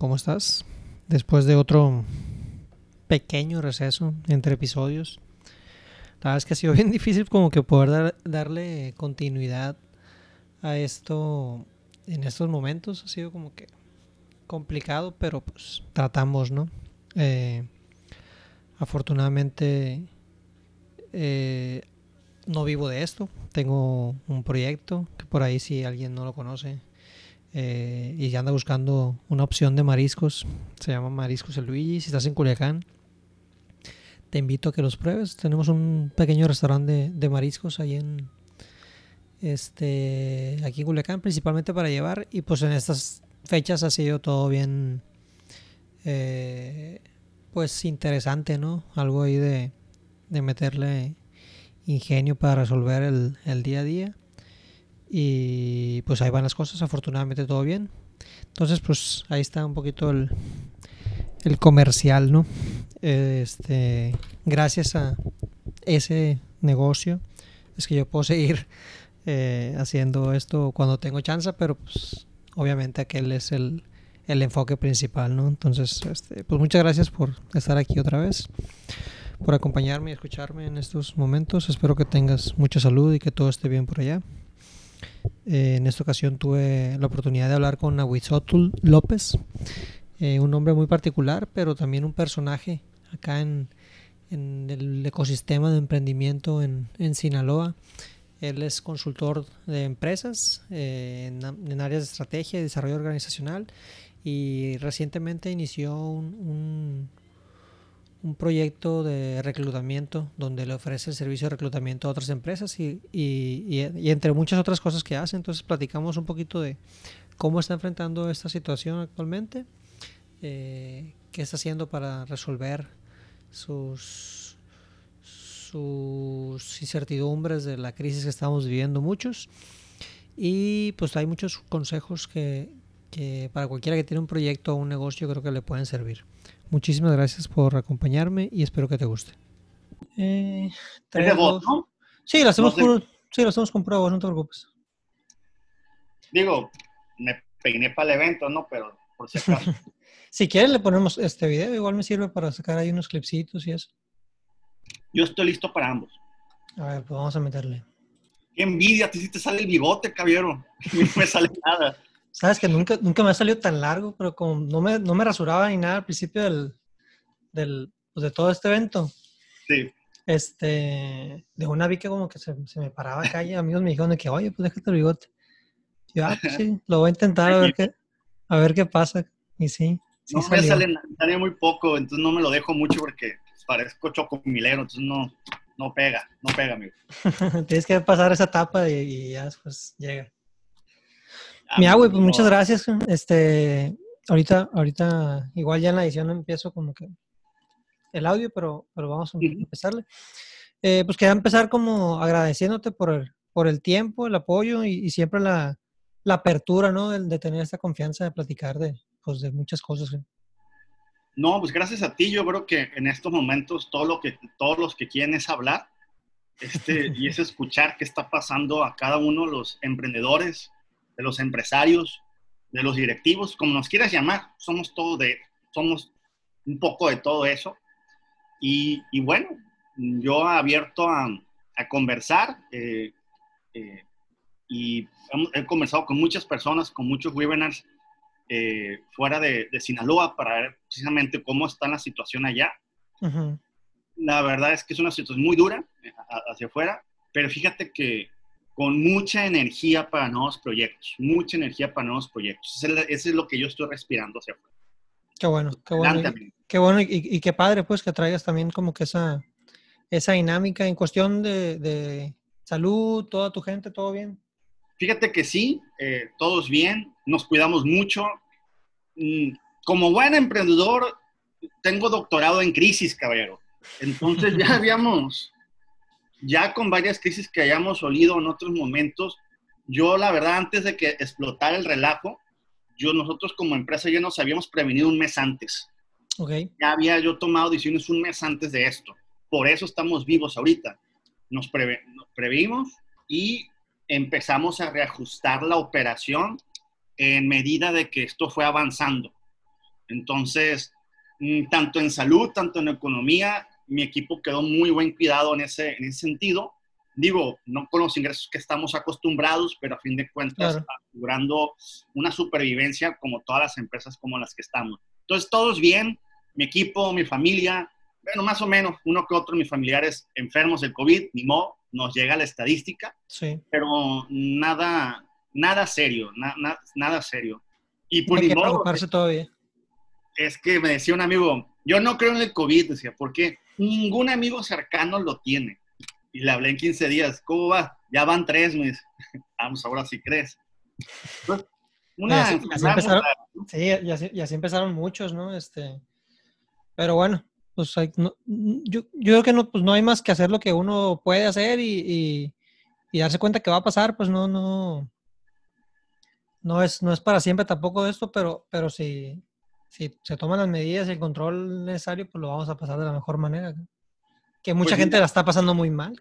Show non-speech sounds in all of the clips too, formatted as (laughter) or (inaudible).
¿Cómo estás? Después de otro pequeño receso entre episodios. La verdad es que ha sido (laughs) bien difícil como que poder dar- darle continuidad a esto en estos momentos. Ha sido como que complicado, pero pues tratamos, ¿no? Eh, afortunadamente eh, no vivo de esto. Tengo un proyecto que por ahí si alguien no lo conoce eh, y anda buscando una opción de mariscos, se llama Mariscos El Luigi. Si estás en Culiacán, te invito a que los pruebes. Tenemos un pequeño restaurante de, de mariscos ahí en este aquí en Culiacán, principalmente para llevar. Y pues en estas fechas ha sido todo bien eh, pues interesante, ¿no? Algo ahí de, de meterle ingenio para resolver el, el día a día. Y pues ahí van las cosas, afortunadamente todo bien. Entonces, pues ahí está un poquito el, el comercial, ¿no? Este, gracias a ese negocio es que yo puedo (laughs) seguir eh, haciendo esto cuando tengo chance, pero pues obviamente aquel es el, el enfoque principal, ¿no? Entonces, este, pues muchas gracias por estar aquí otra vez, por acompañarme y escucharme en estos momentos. Espero que tengas mucha salud y que todo esté bien por allá. Eh, en esta ocasión tuve la oportunidad de hablar con Ahuizotul López, eh, un hombre muy particular, pero también un personaje acá en, el ecosistema de emprendimiento en, en Sinaloa. Él es consultor de empresas eh, en, áreas de estrategia y desarrollo organizacional y recientemente inició un, un proyecto de reclutamiento donde le ofrece el servicio de reclutamiento a otras empresas y, y, y, entre muchas otras cosas que hace. Entonces platicamos un poquito de cómo está enfrentando esta situación actualmente, eh, qué está haciendo para resolver sus, sus incertidumbres de la crisis que estamos viviendo muchos. Y pues hay muchos consejos que, que para cualquiera que tiene un proyecto o un negocio creo que le pueden servir. Muchísimas gracias por acompañarme y espero que te guste. Eh, Es de voz, ¿no? Sí, lo hacemos, No sé. por, sí, hacemos con prueba, no te preocupes. Digo, me peiné para el evento, ¿no? Pero por si acaso. (laughs) Si quieres le ponemos este video, igual me sirve para sacar ahí unos clipsitos y eso. Yo estoy listo para ambos. A ver, pues vamos a meterle. Qué envidia, a ti sí te sale el bigote, caballero. A (laughs) mí no me sale nada. Sabes que nunca, nunca me ha salido tan largo, pero como no me, no me rasuraba ni nada al principio del, del, pues, de todo este evento, Sí. este, de una vi que como que se, se me paraba acá y amigos me dijeron de que, oye, pues déjate el bigote. Y yo, ah, pues sí, lo voy a intentar a ver qué, a ver qué pasa. Y sí, sí no me salió. sale, na- sale muy poco, entonces no me lo dejo mucho porque parezco chocomilero, entonces no, no pega, no pega, amigo. (laughs) Tienes que pasar esa etapa y, y ya después llega. Ah, Mi güey, pues muchas gracias. Este, ahorita, ahorita, igual ya en la edición empiezo como que el audio, pero, pero vamos a empezarle. Eh, pues quería empezar como agradeciéndote por el, por el tiempo, el apoyo y, y siempre la, la apertura, ¿no? De, de tener esta confianza de platicar de, pues, de muchas cosas. güey. No, pues gracias a ti, yo creo que en estos momentos todo lo que, todos los que quieren es hablar este, y es escuchar qué está pasando a cada uno de los emprendedores, de los empresarios, de los directivos, como nos quieras llamar, somos todo de, somos un poco de todo eso. Y, y bueno, yo abierto a, a conversar eh, eh, y hemos- he conversado con muchas personas, con muchos webinars eh, fuera de, de Sinaloa para ver precisamente cómo está la situación allá. Ujú. La verdad es que es una situación muy dura eh, hacia afuera, pero fíjate que con mucha energía para nuevos proyectos, mucha energía para nuevos proyectos. Eso es, lo que yo estoy respirando hacia afuera. Qué bueno, qué bueno. Y-. Qué bueno y, y qué padre, pues, que traigas también como que esa, esa dinámica en cuestión de, de salud, toda tu gente, todo bien. Fíjate que sí, eh, todos bien, nos cuidamos mucho. Mm, Como buen emprendedor, tengo doctorado en crisis, caballero. Entonces ya (laughs) habíamos, ya con varias crisis que hayamos olido en otros momentos, yo la verdad, antes de que explotara el relajo, yo, nosotros como empresa ya nos habíamos prevenido un mes antes. Ok, Ya había yo tomado decisiones un mes antes de esto. Por eso estamos vivos ahorita. Nos, preve- nos previmos y empezamos a reajustar la operación en medida de que esto fue avanzando. Entonces, mm, tanto en salud, tanto en economía, mi equipo quedó muy buen cuidado en ese, en ese sentido. Digo, no con los ingresos que estamos acostumbrados, pero a fin de cuentas, asegurando una supervivencia como todas las empresas como las que estamos. Entonces, todos bien, mi equipo, mi familia, bueno, más o menos, uno que otro, mis familiares enfermos del COVID, ni modo, nos llega la estadística, sí. pero nada, nada serio, nada serio. Y por pues, preocuparse todavía. Es que me decía un amigo, yo no creo en el COVID, decía, porque ningún amigo cercano lo tiene. Y le hablé en 15 días, ¿cómo va? Ya van tres, me dice. (laughs) Vamos, ahora sí crees. Pues, una sí, ya, empezaron muchos, ¿no? Este, pero bueno, pues yo, yo, creo que no, pues no hay más que hacer lo que uno puede hacer y, y darse cuenta que va a pasar, pues no, no, no es, no es para siempre tampoco esto, pero, pero si, si se toman las medidas y el control necesario, pues lo vamos a pasar de la mejor manera. Que mucha pues gente la está pasando muy mal.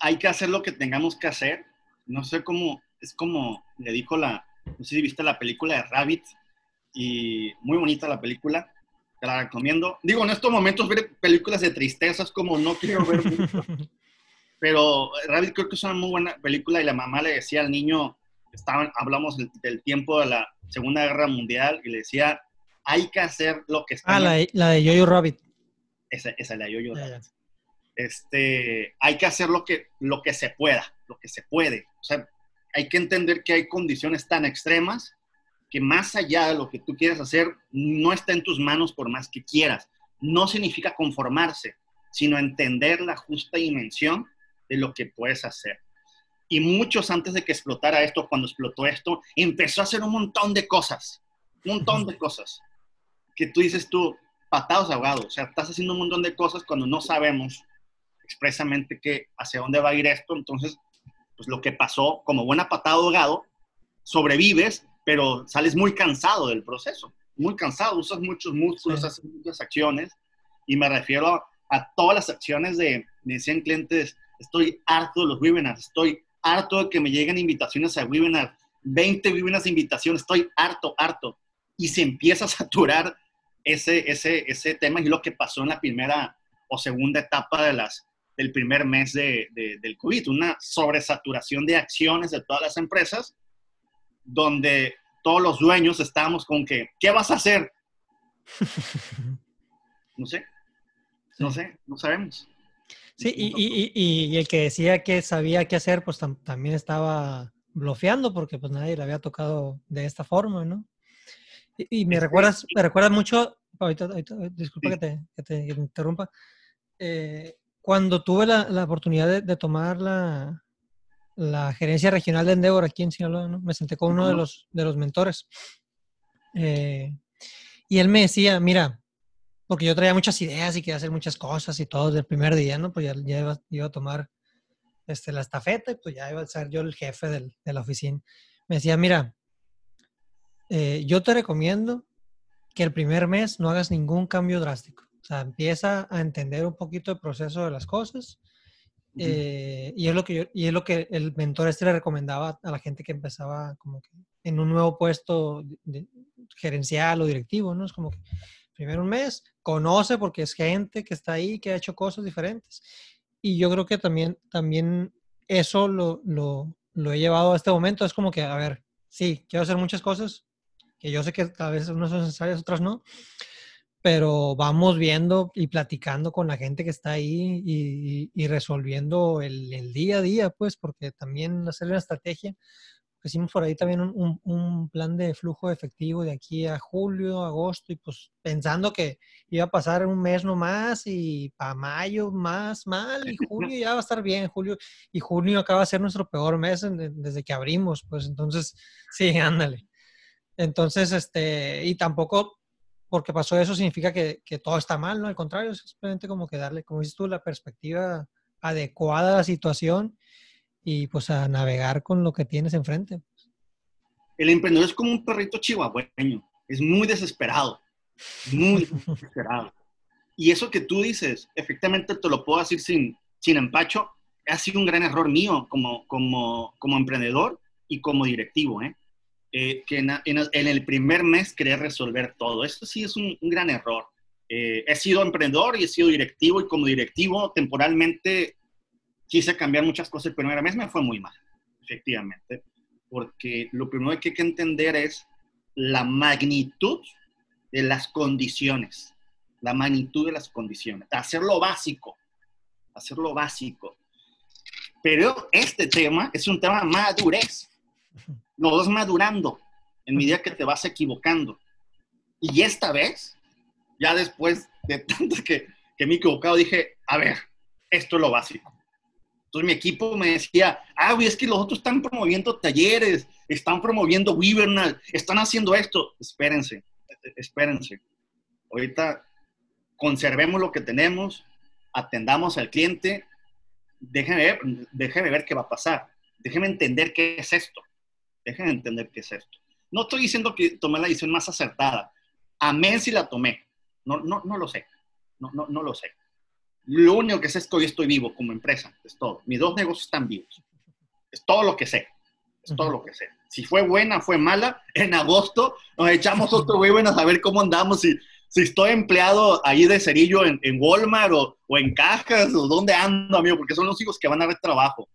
Hay que hacer lo que tengamos que hacer. No sé cómo, es como le dijo la, no sé si viste la película de Rabbit, y muy bonita la película, te la recomiendo. Digo, en estos momentos ver películas de tristezas como no quiero ver mucho, (laughs) pero Rabbit creo que es una muy buena película y la mamá le decía al niño, estaban, hablamos del, tiempo de la Segunda Guerra Mundial y le decía, hay que hacer lo que está... Ah, la, la de Yoyo Rabbit. Esa, esa la de Yoyo Rabbit. Este, hay que hacer lo que, lo que se pueda, lo que se puede. O sea, hay que entender que hay condiciones tan extremas que más allá de lo que tú quieras hacer, no está en tus manos por más que quieras. No significa conformarse, sino entender la justa dimensión de lo que puedes hacer. Y muchos antes de que explotara esto, cuando explotó esto, empezó a hacer un montón de cosas, un montón de (laughs) cosas, que tú dices tú, patados ahogados, o sea, estás haciendo un montón de cosas cuando no sabemos expresamente que hacia dónde va a ir esto, entonces, pues lo que pasó, como buena patada ahogado, sobrevives, pero sales muy cansado del proceso, muy cansado, usas muchos músculos, haces muchas acciones, y me refiero a, a todas las acciones de, me decían clientes, estoy harto de los webinars, estoy harto de que me lleguen invitaciones a webinar, 20 webinars de invitaciones, estoy harto, harto. Y se empieza a saturar ese, ese, ese tema y lo que pasó en la primera o segunda etapa de las, del primer mes de, del COVID, una sobresaturación de acciones de todas las empresas, donde todos los dueños estábamos con que, ¿qué vas a hacer? (laughs) No sé, no sé, no sabemos. Sí, y, y, y, el que decía que sabía qué hacer, pues también estaba bloqueando porque pues nadie le había tocado de esta forma, ¿no? Y, me recuerdas, me recuerdas mucho, ahorita, disculpa que, te, que, te, interrumpa, eh, cuando tuve la, la oportunidad de, tomar la, la, gerencia regional de Endeavor aquí en Sinaloa, ¿no? me senté con uno de los, de los mentores eh, y él me decía, mira, porque yo traía muchas ideas y quería hacer muchas cosas y todo desde el primer día, ¿no? Pues ya, iba, a tomar este, la estafeta y pues ya iba a ser yo el jefe del, de la oficina. Me decía, mira, eh, yo te recomiendo que el primer mes no hagas ningún cambio drástico. O sea, empieza a entender un poquito el proceso de las cosas. Eh, y, es lo que yo, y es lo que el mentor este le recomendaba a la gente que empezaba como que en un nuevo puesto gerencial o directivo, ¿no? Es como que primero un mes, conoce porque es gente que está ahí, que ha hecho cosas diferentes. Y yo creo que también, también eso lo, lo, lo he llevado a este momento. Es como que, a ver, sí, quiero hacer muchas cosas, que yo sé que a veces unas son necesarias, otras no, pero vamos viendo y platicando con la gente que está ahí y, resolviendo el, día a día, pues, porque también hacer una estrategia hicimos por ahí también un, plan de flujo efectivo de aquí a julio, agosto, y pues pensando que iba a pasar un mes nomás y para mayo más mal, y junio ya va a estar bien, julio, y junio acaba de ser nuestro peor mes desde que abrimos, pues entonces, sí, ándale. Entonces, este, y tampoco porque pasó eso significa que, que todo está mal, ¿no? Al contrario, es simplemente como que darle, como dices tú, la perspectiva adecuada a la situación y pues a navegar con lo que tienes enfrente. El emprendedor es como un perrito chihuahueño, es muy desesperado, muy (laughs) desesperado. Y eso que tú dices, efectivamente te lo puedo decir sin, sin empacho, ha sido un gran error mío como, como, como emprendedor y como directivo. ¿eh? Eh, que en, el primer mes quería resolver todo. Esto sí es un, gran error. Eh, he sido emprendedor y he sido directivo y como directivo temporalmente quise cambiar muchas cosas. El primer mes me fue muy mal, efectivamente, porque lo primero que hay que entender es la magnitud de las condiciones, la magnitud de las condiciones, hacer lo básico, hacer lo básico. Pero este tema es un tema madurez lo vas madurando en medida que te vas equivocando. Y esta vez, ya después de tanto que, que me he equivocado, dije, a ver, esto es lo básico. Entonces mi equipo me decía, ah, güey, es que los otros están promoviendo talleres, están promoviendo Webinars, están haciendo esto. Espérense, espérense. Ahorita conservemos lo que tenemos, atendamos al cliente, déjenme ver, ver qué va a pasar, déjenme entender qué es esto. Dejen de entender qué es esto. No estoy diciendo que tomé la decisión más acertada. Amén si la tomé. No, no, no lo sé. No, no, no lo sé. Lo único que sé es que hoy estoy vivo como empresa. Es todo. Mis dos negocios están vivos. Es todo lo que sé. Es todo lo que sé. Si fue buena, fue mala. En agosto nos echamos otro webinar a ver cómo andamos. Si, si estoy empleado ahí de cerillo en, en Walmart o, o, en cajas o dónde ando, amigo, porque son los hijos que van a ver trabajo.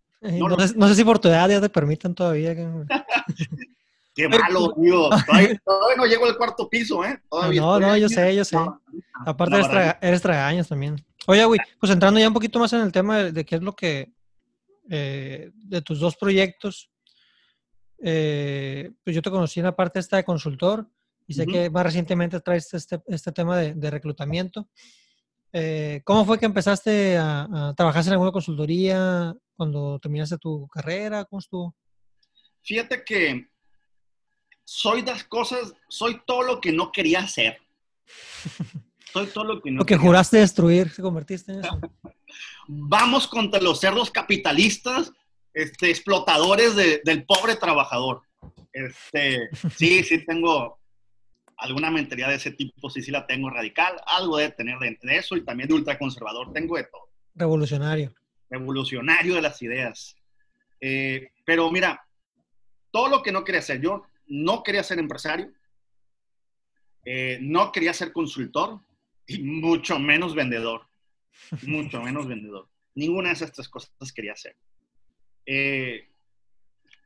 No, sé, si por tu edad ya te permitan todavía. (laughs) Qué malo, tío. Todavía, no llego al cuarto piso, ¿eh? no, no, yo sé, yo sé. Aparte eres, tragaños también. Oye, güey, pues entrando ya un poquito más en el tema de, qué es lo que, eh, de tus dos proyectos, eh, pues yo te conocí en la parte esta de consultor y sé que más recientemente traes este, este tema de, reclutamiento. Eh, ¿Cómo fue que empezaste a, a, trabajar en alguna consultoría? cuando terminaste tu carrera? ¿Cómo estuvo? Fíjate que soy las cosas, soy todo lo que no quería hacer. (laughs) Soy todo lo que no. Lo que juraste destruir, se convertiste en eso. (laughs) Vamos contra los cerdos capitalistas, este, explotadores del pobre trabajador. Este, sí, sí tengo alguna mentalidad de ese tipo, sí, sí la tengo radical, algo de tener de, de eso y también de ultraconservador, tengo de todo. Revolucionario revolucionario de las ideas. Eh, pero mira, todo lo que no quería hacer, yo no quería ser empresario, eh, no quería ser consultor y mucho menos vendedor, mucho (laughs) menos vendedor. Ninguna de esas tres cosas quería hacer. Eh,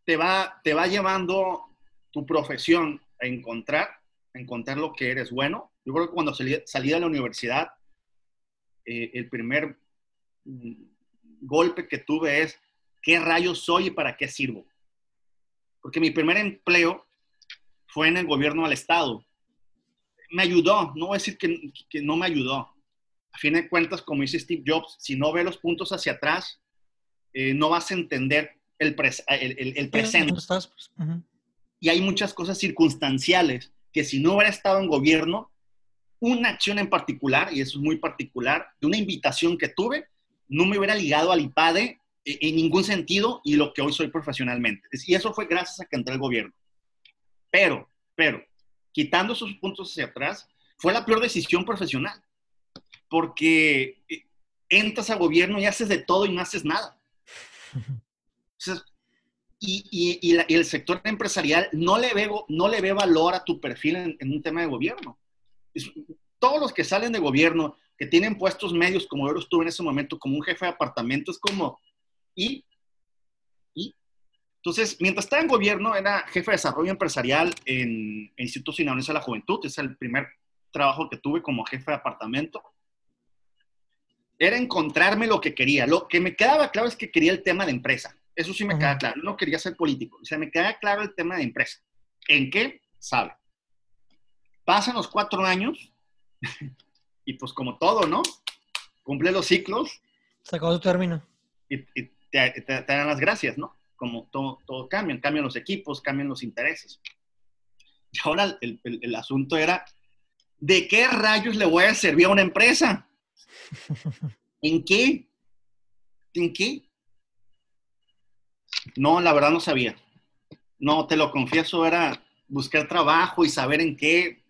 te, va, te va llevando tu profesión a encontrar, encontrar lo que eres bueno. Yo creo que cuando salí, salí de la universidad, el primer golpe que tuve es, ¿qué rayos soy y para qué sirvo? Porque mi primer empleo fue en el gobierno del Estado. Me ayudó, no voy a decir que, no me ayudó. A fin de cuentas, como dice Steve Jobs, si no ve los puntos hacia atrás, eh, no vas a entender el, el, presente. Pues, y hay muchas cosas circunstanciales que si no hubiera estado en gobierno, una acción en particular, y eso es muy particular, de una invitación que tuve, no me hubiera ligado al IPADE en ningún sentido y lo que hoy soy profesionalmente. Y eso fue gracias a que entré al gobierno. Pero, pero, quitando esos puntos hacia atrás, fue la peor decisión profesional. Porque eh, entras al gobierno y haces de todo y no haces nada. (laughs) y, el sector empresarial no le, ve, no le ve valor a tu perfil en, un tema de gobierno. todos los que salen de gobierno que tienen puestos medios, como yo estuve en ese momento, como un jefe de apartamento, es como, ¿y? ¿y? Entonces, mientras estaba en gobierno, era jefe de desarrollo empresarial en, Instituto Sinaloense de la Juventud, es el primer trabajo que tuve como jefe de apartamento. Era encontrarme lo que quería. Lo que me quedaba claro es que quería el tema de empresa. Eso sí me queda claro. No quería ser político. O sea, me queda claro el tema de empresa. ¿En qué? Sabe. Pasan los cuatro años (laughs) y pues como todo, ¿no? Cumple los ciclos. Se acabó tu término. Y, te, dan las gracias, ¿no? Como todo, todo cambia, cambian los equipos, cambian los intereses. Y ahora el, el, asunto era, ¿de qué rayos le voy a servir a una empresa? (laughs) ¿En qué? ¿En qué? No, la verdad no sabía. No, te lo confieso, era buscar trabajo y saber en qué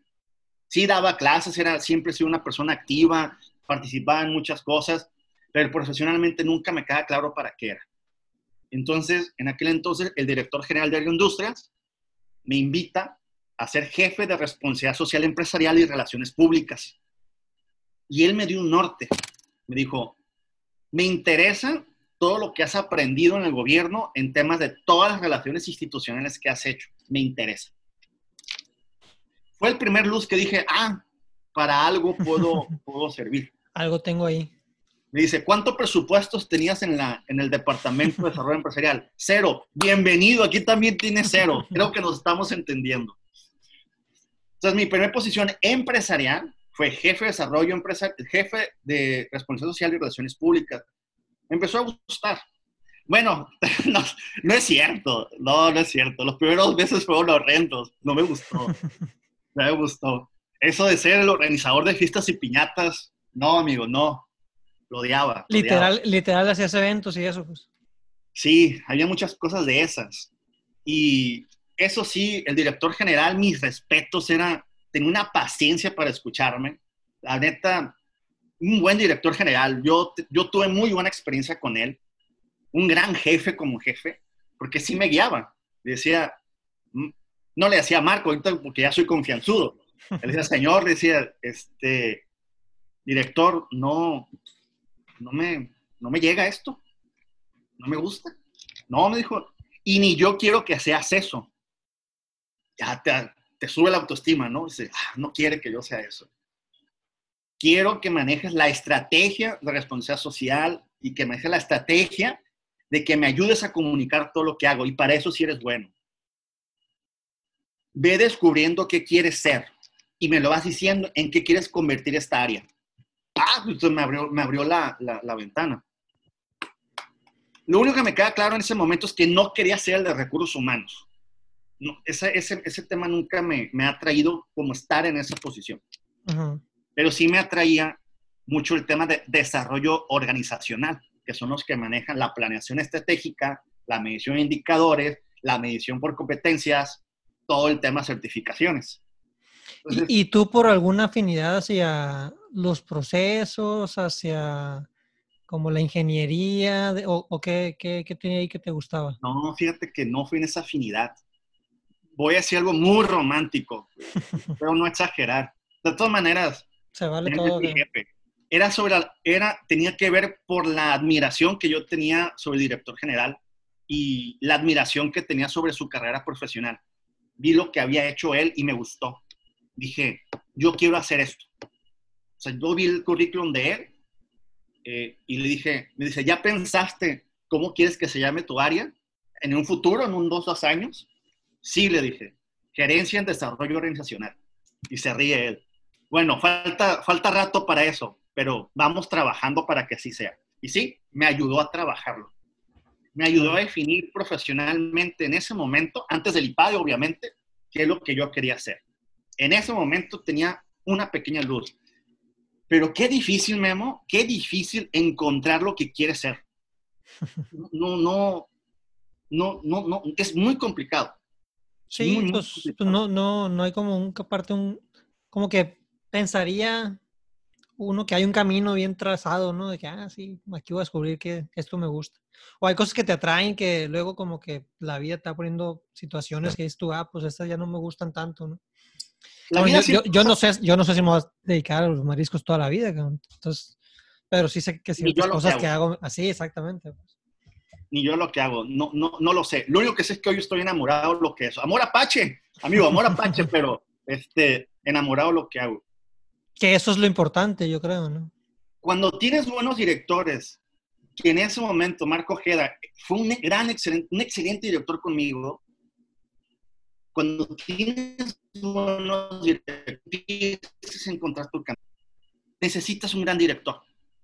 sí daba clases, era siempre he sido una persona activa, participaba en muchas cosas, pero profesionalmente nunca me queda claro para qué era. Entonces, en aquel entonces, el director general de Agroindustrias me invita a ser jefe de responsabilidad social empresarial y relaciones públicas. Y él me dio un norte. Me dijo, me interesa todo lo que has aprendido en el gobierno en temas de todas las relaciones institucionales que has hecho. Me interesa. Fue el primer luz que dije, ah, para algo puedo, (laughs) puedo servir. Algo tengo ahí. Me dice, ¿cuántos presupuestos tenías en, la, en el Departamento de Desarrollo Empresarial? (laughs) Cero. Bienvenido, aquí también tiene cero. Creo que nos estamos entendiendo. Entonces, mi primera posición empresarial fue jefe de desarrollo empresarial, jefe de responsabilidad social y relaciones públicas. Empezó a gustar. Bueno, (laughs) no, no, es cierto, no, no es cierto. Los primeros meses fueron horrendos, no me gustó, (laughs) no me gustó. Eso de ser el organizador de fiestas y piñatas, no, amigo, no lo odiaba. literal, literal hacías eventos y eso, pues. Sí, había muchas cosas de esas. Y eso sí, el director general, mis respetos, era, tenía una paciencia para escucharme. La neta, un buen director general. Yo, yo tuve muy buena experiencia con él. Un gran jefe como jefe, porque sí me guiaba. Decía, mm", no le decía Marco, porque ya soy confianzudo. Él decía, (laughs) señor, decía, este, director, no, no me, no me llega esto, no me gusta. No, me dijo, y ni yo quiero que seas eso. Ya te, sube la autoestima, ¿no? Dice, ah, no quiere que yo sea eso. Quiero que manejes la estrategia de responsabilidad social y que manejes la estrategia de que me ayudes a comunicar todo lo que hago y para eso sí eres bueno. Ve descubriendo qué quieres ser y me lo vas diciendo en qué quieres convertir esta área. Ah, entonces pues, me abrió, me abrió la, la, ventana. Lo único que me queda claro en ese momento es que no quería ser el de recursos humanos. No, ese, ese, tema nunca me, me, ha traído como estar en esa posición. Pero sí me atraía mucho el tema de desarrollo organizacional, que son los que manejan la planeación estratégica, la medición de indicadores, la medición por competencias, todo el tema de certificaciones. ¿Y, tú por alguna afinidad hacia los procesos, hacia como la ingeniería, o, qué, qué, qué, tenía ahí que te gustaba? No, fíjate que no fui en esa afinidad. Voy a decir algo muy romántico, (laughs) pero no exagerar. De todas maneras, se vale todo. Era sobre, era, tenía que ver por la admiración que yo tenía sobre el director general y la admiración que tenía sobre su carrera profesional. Vi lo que había hecho él y me gustó dije, yo quiero hacer esto. O sea, yo vi el currículum de él eh, y le dije, me dice, ¿ya pensaste cómo quieres que se llame tu área en un futuro, en un dos, dos años? Sí, le dije, gerencia en desarrollo organizacional. Y se ríe él. Bueno, falta, falta rato para eso, pero vamos trabajando para que así sea. Y sí, me ayudó a trabajarlo. Me ayudó a definir profesionalmente en ese momento, antes del IPADE, obviamente, qué es lo que yo quería hacer en ese momento tenía una pequeña luz. Pero qué difícil, Memo, qué difícil encontrar lo que quieres ser. No, no, no, no, no, es muy complicado. Sí, pues, pues, no, no, no hay como un, aparte un, como que pensaría uno que hay un camino bien trazado, ¿no? De que, ah, sí, aquí voy a descubrir que esto me gusta. O hay cosas que te atraen que luego como que la vida está poniendo situaciones que dices tú, ah, pues estas ya no me gustan tanto, ¿no? yo, no sé, yo no sé si me voy a dedicar a los mariscos toda la vida, entonces, pero sí sé que ciertas cosas que hago. así, exactamente. Pues. Ni yo lo que hago, no, no, no lo sé. Lo único que sé es que hoy estoy enamorado de lo que es. Amor apache, amigo, amor apache, (laughs) pero este, enamorado de lo que hago. Que eso es lo importante, yo creo, ¿no? Cuando tienes buenos directores, que en ese momento Marco Ojeda fue un gran, excelente, un excelente director conmigo, cuando tienes buenos directores, encontrar tu camino. Necesitas un gran director,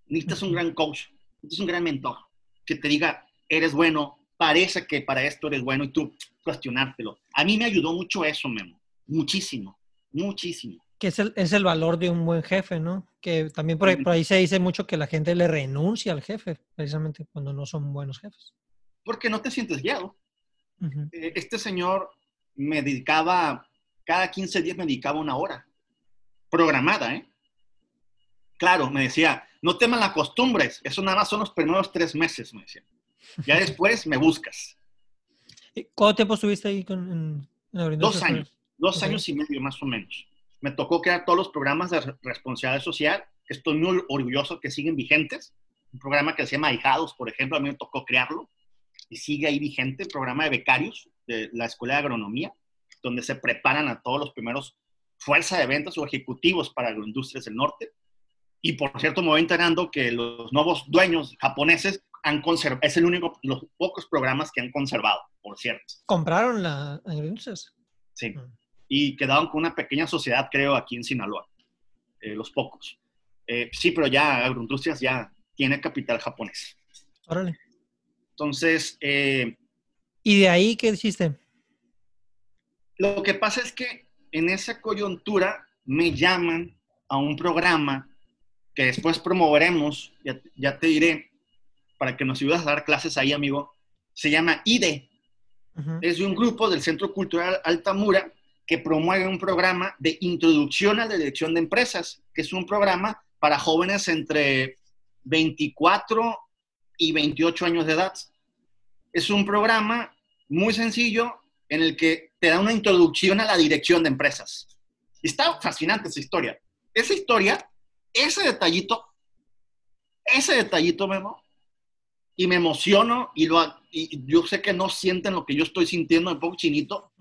necesitas un gran coach, necesitas un gran mentor que te diga, eres bueno, parece que para esto eres bueno y tú cuestionártelo. A mí me ayudó mucho eso, Memo. Muchísimo, muchísimo. Que es el, es el valor de un buen jefe, ¿no? Que también por ahí, por ahí se dice mucho que la gente le renuncia al jefe, precisamente cuando no son buenos jefes. Porque no te sientes guiado. Eh, este señor me dedicaba, cada 15 días me dedicaba una hora, programada, ¿eh? Claro, me decía, no temas las costumbres, eso nada más son los primeros tres meses, me decía. Ya (laughs) después me buscas. ¿Cuánto tiempo estuviste ahí con, Dos años, dos años y medio más o menos. Me tocó crear todos los programas de responsabilidad social. Estoy muy orgulloso que siguen vigentes. Un programa que se llama Hijados, por ejemplo, a mí me tocó crearlo y sigue ahí vigente. El programa de becarios de la Escuela de Agronomía, donde se preparan a todos los primeros fuerza de ventas o ejecutivos para agroindustrias del norte. Y por cierto, me voy enterando que los nuevos dueños japoneses han conservado, es el único, los pocos programas que han conservado, por cierto. ¿Compraron la agroindustrias? Sí. Mm. Y quedaron con una pequeña sociedad, creo, aquí en Sinaloa. Eh, los pocos. Eh, sí, pero ya agroindustrias ya tiene capital japonés. Órale. Entonces. Eh, ¿Y de ahí qué hiciste? Lo que pasa es que en esa coyuntura me llaman a un programa que después promoveremos, ya, te diré, para que nos ayudes a dar clases ahí, amigo. Se llama IDE. Es de un grupo del Centro Cultural Altamura que promueve un programa de introducción a la dirección de empresas, que es un programa para jóvenes entre 24 y 28 años de edad. Es un programa muy sencillo en el que te da una introducción a la dirección de empresas. está fascinante esa historia. Esa historia, ese detallito, ese detallito, Memo, y me emociono y, lo, y yo sé que no sienten lo que yo estoy sintiendo un poco chinito,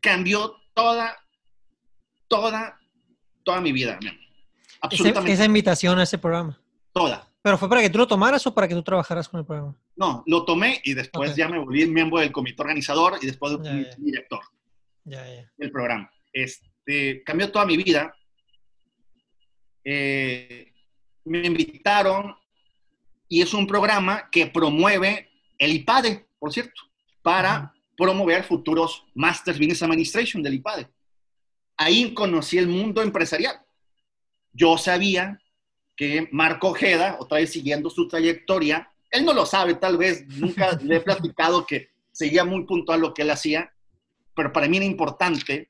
cambió toda, toda, toda mi vida. Absolutamente. Esa, invitación a ese programa. Toda. ¿Pero fue para que tú lo tomaras o para que tú trabajaras con el programa? No, lo tomé y después ya me volví miembro del comité organizador y después director del programa. Este, cambió toda mi vida. Eh, me invitaron y es un programa que promueve el IPADE, por cierto, para promover futuros Masters Business Administration del IPADE. Ahí conocí el mundo empresarial. Yo sabía que Marco Ojeda, otra vez siguiendo su trayectoria, él no lo sabe, tal vez, nunca (laughs) le he platicado que seguía muy puntual lo que él hacía, pero para mí era importante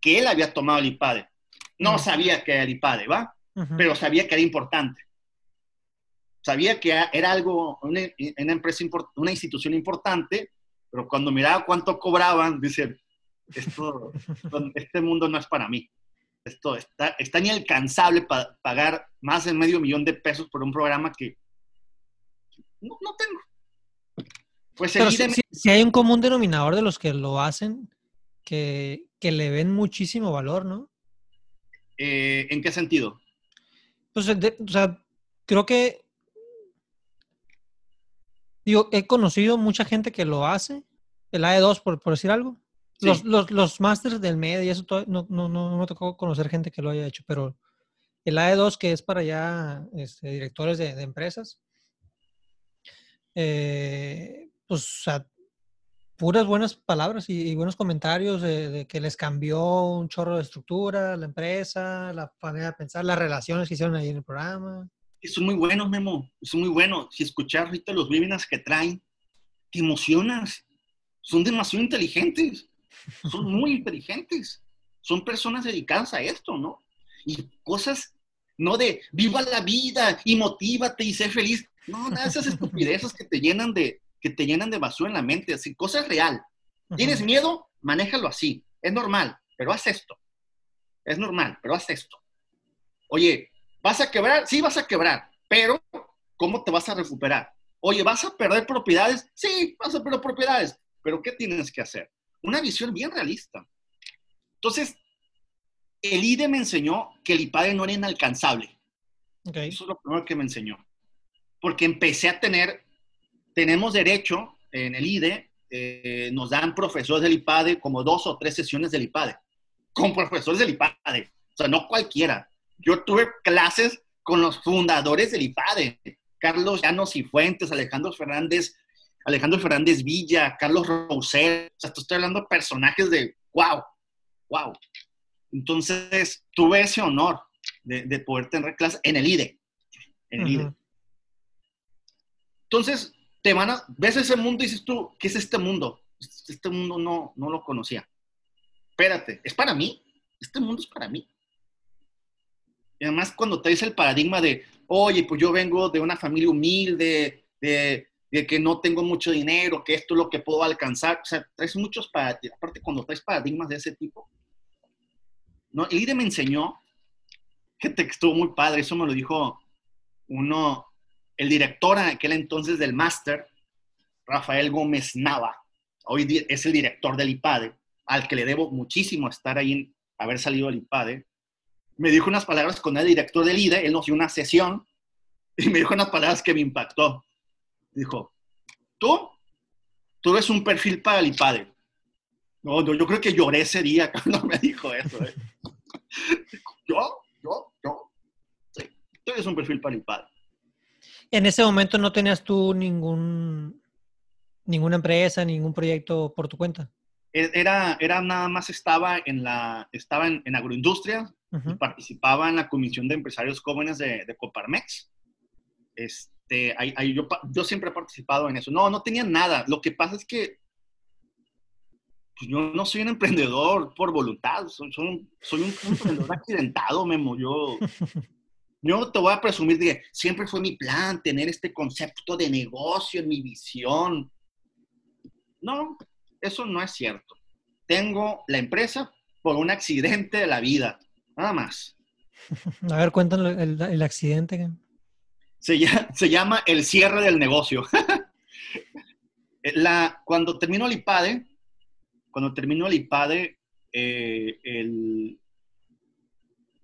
que él había tomado el IPADE. No sabía que era el IPADE, ¿va? Pero sabía que era importante. Sabía que era algo, una, empresa, una institución importante, pero cuando miraba cuánto cobraban, dice, esto, este mundo no es para mí esto está, está inalcanzable para pagar más de medio millón de pesos por un programa que no, tengo. Pues si, hay un común denominador de los que lo hacen, que, le ven muchísimo valor, ¿no? Eh, ¿En qué sentido? Pues, o sea, creo que, digo, he conocido mucha gente que lo hace, el AE2, por, por decir algo, los, los, los másters del MED y eso no, no, no, me tocó conocer gente que lo haya hecho, pero el AE2, que es para ya este, directores de, empresas, eh, pues, o sea, puras buenas palabras y, buenos comentarios de, que les cambió un chorro de estructura, la empresa, la manera de pensar, las relaciones que hicieron ahí en el programa. Son muy buenos, Memo, son muy buenos. Si escuchar ahorita los webinars que traen, te emocionas. Son demasiado inteligentes son muy inteligentes, son personas dedicadas a esto, ¿no? Y cosas, no de viva la vida y motívate y sé feliz. No, nada, esas estupideces que te llenan de, que te llenan de basura en la mente, así, cosas real. ¿Tienes miedo? Manéjalo así. Es normal, pero haz esto. Es normal, pero haz esto. Oye, ¿vas a quebrar? Sí, vas a quebrar, pero ¿cómo te vas a recuperar? Oye, ¿vas a perder propiedades? Sí, vas a perder propiedades, pero ¿qué tienes que hacer? una visión bien realista. Entonces, el IDE me enseñó que el IPADE no era inalcanzable. Eso es lo primero que me enseñó. Porque empecé a tener, tenemos derecho en el IDE, eh, nos dan profesores del IPADE como dos o tres sesiones del IPADE, con profesores del IPADE. O sea, no cualquiera. Yo tuve clases con los fundadores del IPADE, Carlos Llanos y Fuentes, Alejandro Fernández Alejandro Fernández Villa, Carlos Rousseau, o sea, estoy hablando de personajes de wow, wow. Entonces, tuve ese honor de, poder tener clases en el IDE. En el IDE. Entonces, te van a, ves ese mundo y dices tú, ¿qué es este mundo? Este mundo no, no lo conocía. Espérate, ¿es para mí? Este mundo es para mí. Y además, cuando dice el paradigma de, oye, pues yo vengo de una familia humilde, de de que no tengo mucho dinero, que esto es lo que puedo alcanzar. O sea, traes muchos paradigmas, aparte cuando traes paradigmas de ese tipo. ¿no? El IDE me enseñó, que estuvo muy padre, eso me lo dijo uno, el director en aquel entonces del máster, Rafael Gómez Nava, hoy es el director del IPADE, al que le debo muchísimo estar ahí, haber salido del IPADE, me dijo unas palabras con el director del IDE, él nos dio una sesión, y me dijo unas palabras que me impactó. Dijo, tú, tú ves un perfil para el IPADE. No, yo creo que lloré ese día (laughs) cuando me dijo eso. ¿eh? (laughs) yo, yo, yo. Sí, tú eres un perfil para el IPADE. En ese momento no tenías tú ningún, ninguna empresa, ningún proyecto por tu cuenta. E, era, era nada más estaba en la, estaba en, agroindustria, y participaba en la comisión de empresarios jóvenes de, de Coparmex. Este, ahí, yo, yo, siempre he participado en eso. No, no tenía nada. Lo que pasa es que pues yo no soy un emprendedor por voluntad, soy, soy, soy un emprendedor (laughs) accidentado, Memo. Yo, yo te voy a presumir de que siempre fue mi plan tener este concepto de negocio en mi visión. No, eso no es cierto. Tengo la empresa por un accidente de la vida, nada más. (laughs) A ver, cuéntanos el, accidente. Se, se, llama el cierre del negocio. (laughs) la, cuando terminó el IPADE, cuando terminó el IPADE, eh, el,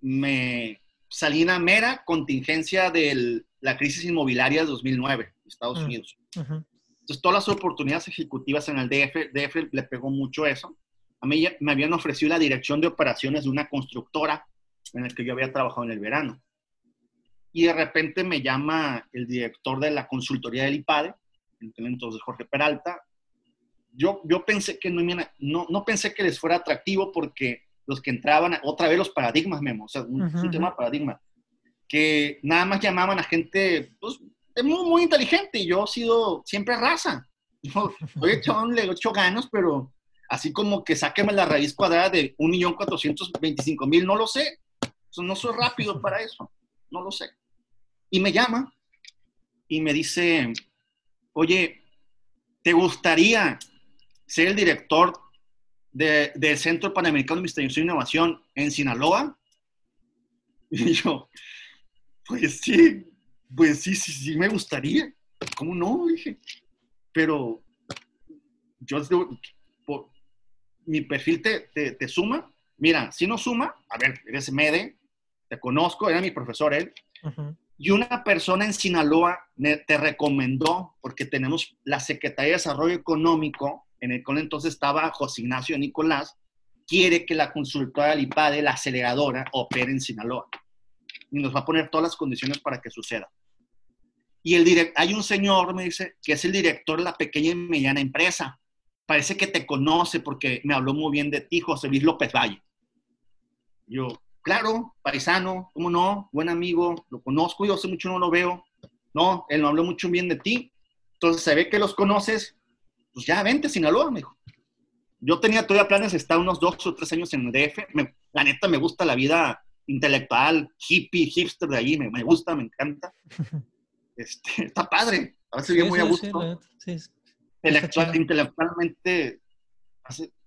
me salí en mera contingencia de la crisis inmobiliaria de 2009, Estados mm, Unidos. Entonces, todas las oportunidades ejecutivas en el DF, DF le pegó mucho eso. A mí me habían ofrecido la dirección de operaciones de una constructora en la que yo había trabajado en el verano. Y de repente me llama el director de la consultoría del IPADE, entonces Jorge Peralta. Yo, yo pensé que no, no, no pensé que les fuera atractivo porque los que entraban, otra vez los paradigmas, Memo, o sea, un, un tema de paradigma, que nada más llamaban a gente pues, es muy, muy inteligente y yo he sido siempre raza. (laughs) Yo, le he hecho ganas, pero así como que sáqueme la raíz cuadrada de 1.425.000, no lo sé. no soy rápido (laughs) para eso, no lo sé. Y me llama y me dice, oye, ¿te gustaría ser el director del Centro Panamericano de Investigación e Innovación en Sinaloa? (laughs) Y yo, pues sí, pues sí, sí, sí me gustaría. ¿Cómo no? Dije. Pero yo, mi perfil te, te, suma. Mira, si no suma, a ver, eres MEDE, te conozco, era mi profesor él. Y una persona en Sinaloa te recomendó, porque tenemos la Secretaría de Desarrollo Económico, en el cual entonces estaba José Ignacio Nicolás, quiere que la consultora del IPADE, la aceleradora, opere en Sinaloa y nos va a poner todas las condiciones para que suceda. Y el hay un señor, me dice, que es el director de la pequeña y mediana empresa. Parece que te conoce porque me habló muy bien de ti, José Luis López Valle. Yo, claro, paisano, ¿cómo no? Buen amigo, lo conozco, yo hace mucho no lo veo. No, él no habló mucho bien de ti. Entonces se ve que los conoces, pues ya vente, Sinaloa, me dijo. Yo tenía todavía planes de estar unos dos o tres años en el DF. la neta me gusta la vida intelectual, hippie, hipster de allí, me, gusta, me encanta. (laughs) Este, está padre, a veces bien muy a gusto. Intelectualmente,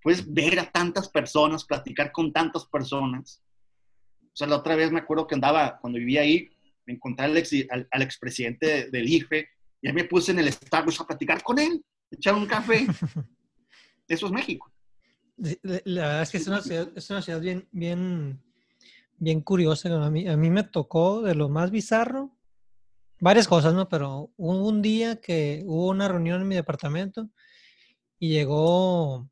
puedes ver a tantas personas, platicar con tantas personas. O sea, la otra vez me acuerdo que andaba, cuando vivía ahí, me encontré al, ex, al, expresidente del IFE y ahí me puse en el Starbucks a platicar con él, echar un café. (laughs) Eso es México. La verdad es que es una ciudad, es una ciudad bien, bien bien curiosa. A mí, a mí me tocó de lo más bizarro, varias cosas, ¿no? Pero hubo un día que hubo una reunión en mi departamento y llegó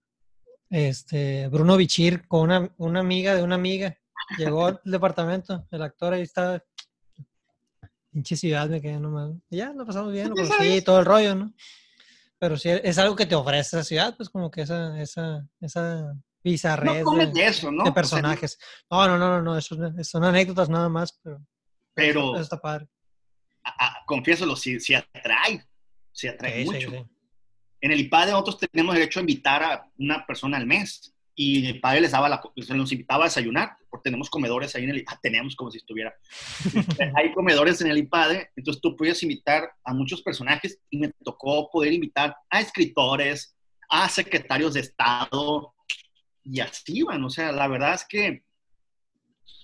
este Bruno Bichir con una, una amiga de una amiga. Llegó al (laughs) departamento, el actor ahí estaba. Pinche ciudad me quedé nomás. Y ya, lo pasamos bien, lo conocí, todo el rollo, ¿no? Pero sí, es algo que te ofrece esa ciudad, pues como que esa, esa, esa bizarrés no de, eso, ¿no? de personajes. no, no, no, no, eso, son anécdotas nada más, pero, pero eso está padre. A, confiésalo, si, si atrae, si atrae mucho. En el IPADE nosotros tenemos derecho a invitar a una persona al mes. y mi padre les daba la, nos invitaba a desayunar, porque tenemos comedores ahí en el, ah, (laughs) tenemos como si estuviera, (laughs) hay comedores en el IPADE, entonces tú puedes invitar a muchos personajes y me tocó poder invitar a escritores, a secretarios de Estado, y así van, o sea, la verdad es que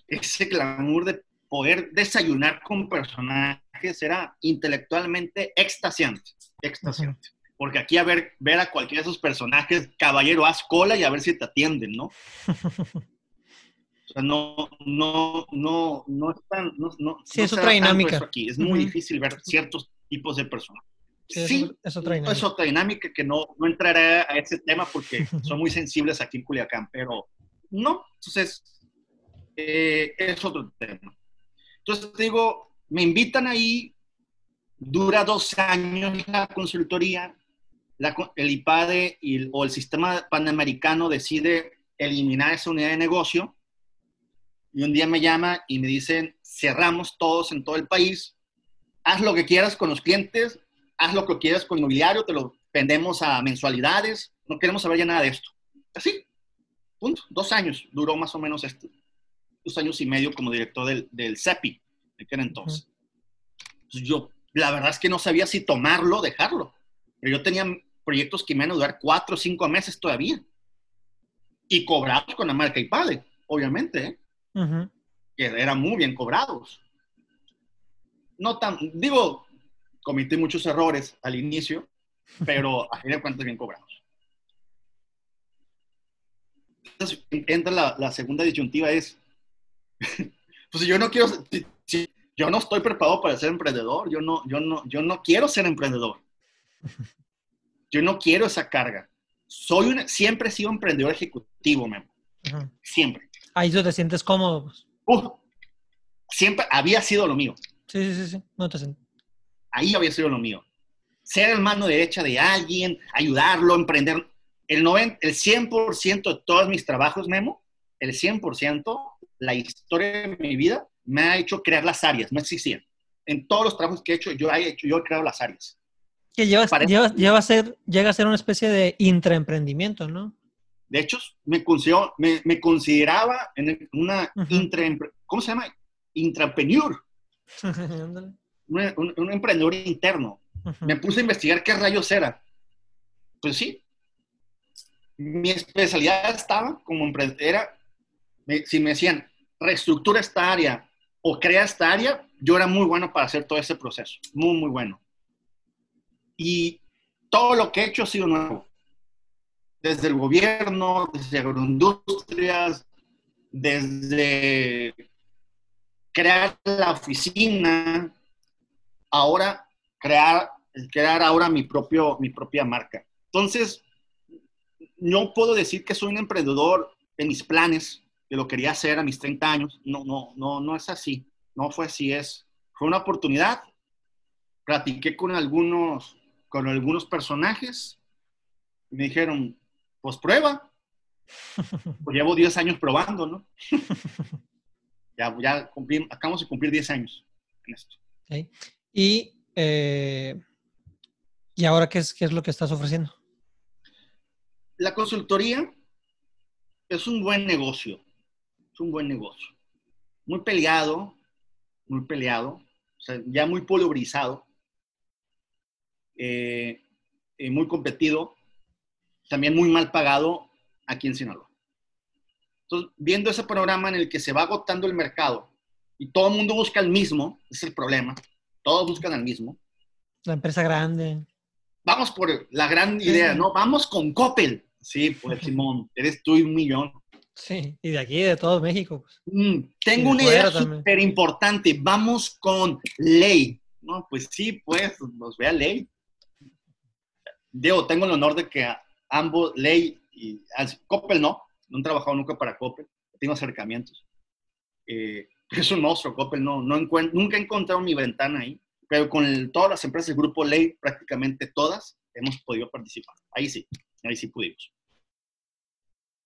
ese glamour de poder desayunar con personajes era intelectualmente extasiante, extasiante. Porque aquí a ver, ver a cualquiera de esos personajes, caballero, haz cola y a ver si te atienden, ¿no? (laughs) O sea, no, no, no, no es tan, no, no, sí, es otra dinámica. Aquí. Es muy difícil ver ciertos tipos de personas. Sí, es, otra dinámica. es otra dinámica que no, no entraré a ese tema porque (laughs) son muy sensibles aquí en Culiacán, pero no, entonces eh, es otro tema. Entonces te digo, me invitan ahí, dura dos años la consultoría, el IPADE o el sistema panamericano decide eliminar esa unidad de negocio y un día me llama y me dicen, cerramos todos en todo el país, haz lo que quieras con los clientes, haz lo que quieras con el mobiliario, te lo vendemos a mensualidades, no queremos saber ya nada de esto. Así, punto. Dos años duró más o menos esto. Dos años y medio como director del, del CEPI, que era entonces. Yo, la verdad es que no sabía si tomarlo o dejarlo. Pero yo tenía proyectos que me van a durar cuatro o cinco meses todavía. Y cobrados con la marca IPADE, obviamente, ¿eh? que eran muy bien cobrados. No tan, digo, cometí muchos errores al inicio, (laughs) pero a fin de cuentas bien cobrados. Entonces, entra la, la segunda disyuntiva es, (laughs) pues yo no quiero, yo no estoy preparado para ser emprendedor, yo no, yo no, yo no quiero ser emprendedor. Yo no quiero esa carga. Soy un, siempre he sido emprendedor ejecutivo, Memo. Siempre. Ahí tú te sientes cómodo. Pues. siempre había sido lo mío. Sí, sí, sí, No te Ahí había sido lo mío. Ser el mano derecha de alguien, ayudarlo, emprender. El, 90, el 100% de todos mis trabajos, Memo, el 100%, la historia de mi vida me ha hecho crear las áreas, no existían. En todos los trabajos que he hecho, yo he, hecho, yo he creado las áreas. Que lleva, lleva, a ser, llega a ser una especie de intraemprendimiento, ¿no? De hecho, me, me, me consideraba en una ¿cómo se llama? Intrapreneur. (laughs) un, un, emprendedor interno. Me puse a investigar qué rayos era. Pues sí. Mi especialidad estaba como emprendedor. Si me decían, reestructura esta área o crea esta área, yo era muy bueno para hacer todo ese proceso. Muy, muy bueno. Y todo lo que he hecho ha sido nuevo. Desde el gobierno, desde agroindustrias, desde crear la oficina, ahora crear, crear ahora mi, propio, mi propia marca. Entonces, no puedo decir que soy un emprendedor en mis planes, que lo quería hacer a mis 30 años. No, no, no, no es así. No fue así, es. Fue una oportunidad. Platiqué con algunos con algunos personajes. Me dijeron, pues prueba. (laughs) Pues llevo 10 años probando, ¿no? (laughs) ya, ya acabamos de cumplir 10 años en esto. Y, eh, ¿Y ahora qué es, qué es lo que estás ofreciendo? La consultoría es un buen negocio. Es un buen negocio. Muy peleado, muy peleado, o sea, ya muy polarizado eh, eh, muy competido, también muy mal pagado aquí en Sinaloa. Entonces, viendo ese programa en el que se va agotando el mercado y todo el mundo busca el mismo, es el problema, todos buscan el mismo. La empresa grande. Vamos por la gran idea, ¿no? Vamos con Coppel. Sí, pues (laughs) Simón, eres tú y un millón. Sí, y de aquí, de todo México. Pues. Mm, tengo una idea súper importante. Vamos con ley. No, pues sí, pues, nos vea ley. Diego, tengo el honor de que ambos, Ley y Coppel no, no han trabajado nunca para Coppel, tengo acercamientos. Eh, (laughs) es un monstruo, Coppel no, no nunca he encontrado mi ventana ahí, pero con todas las empresas del grupo Ley, prácticamente todas, hemos podido participar. Ahí sí, ahí sí pudimos.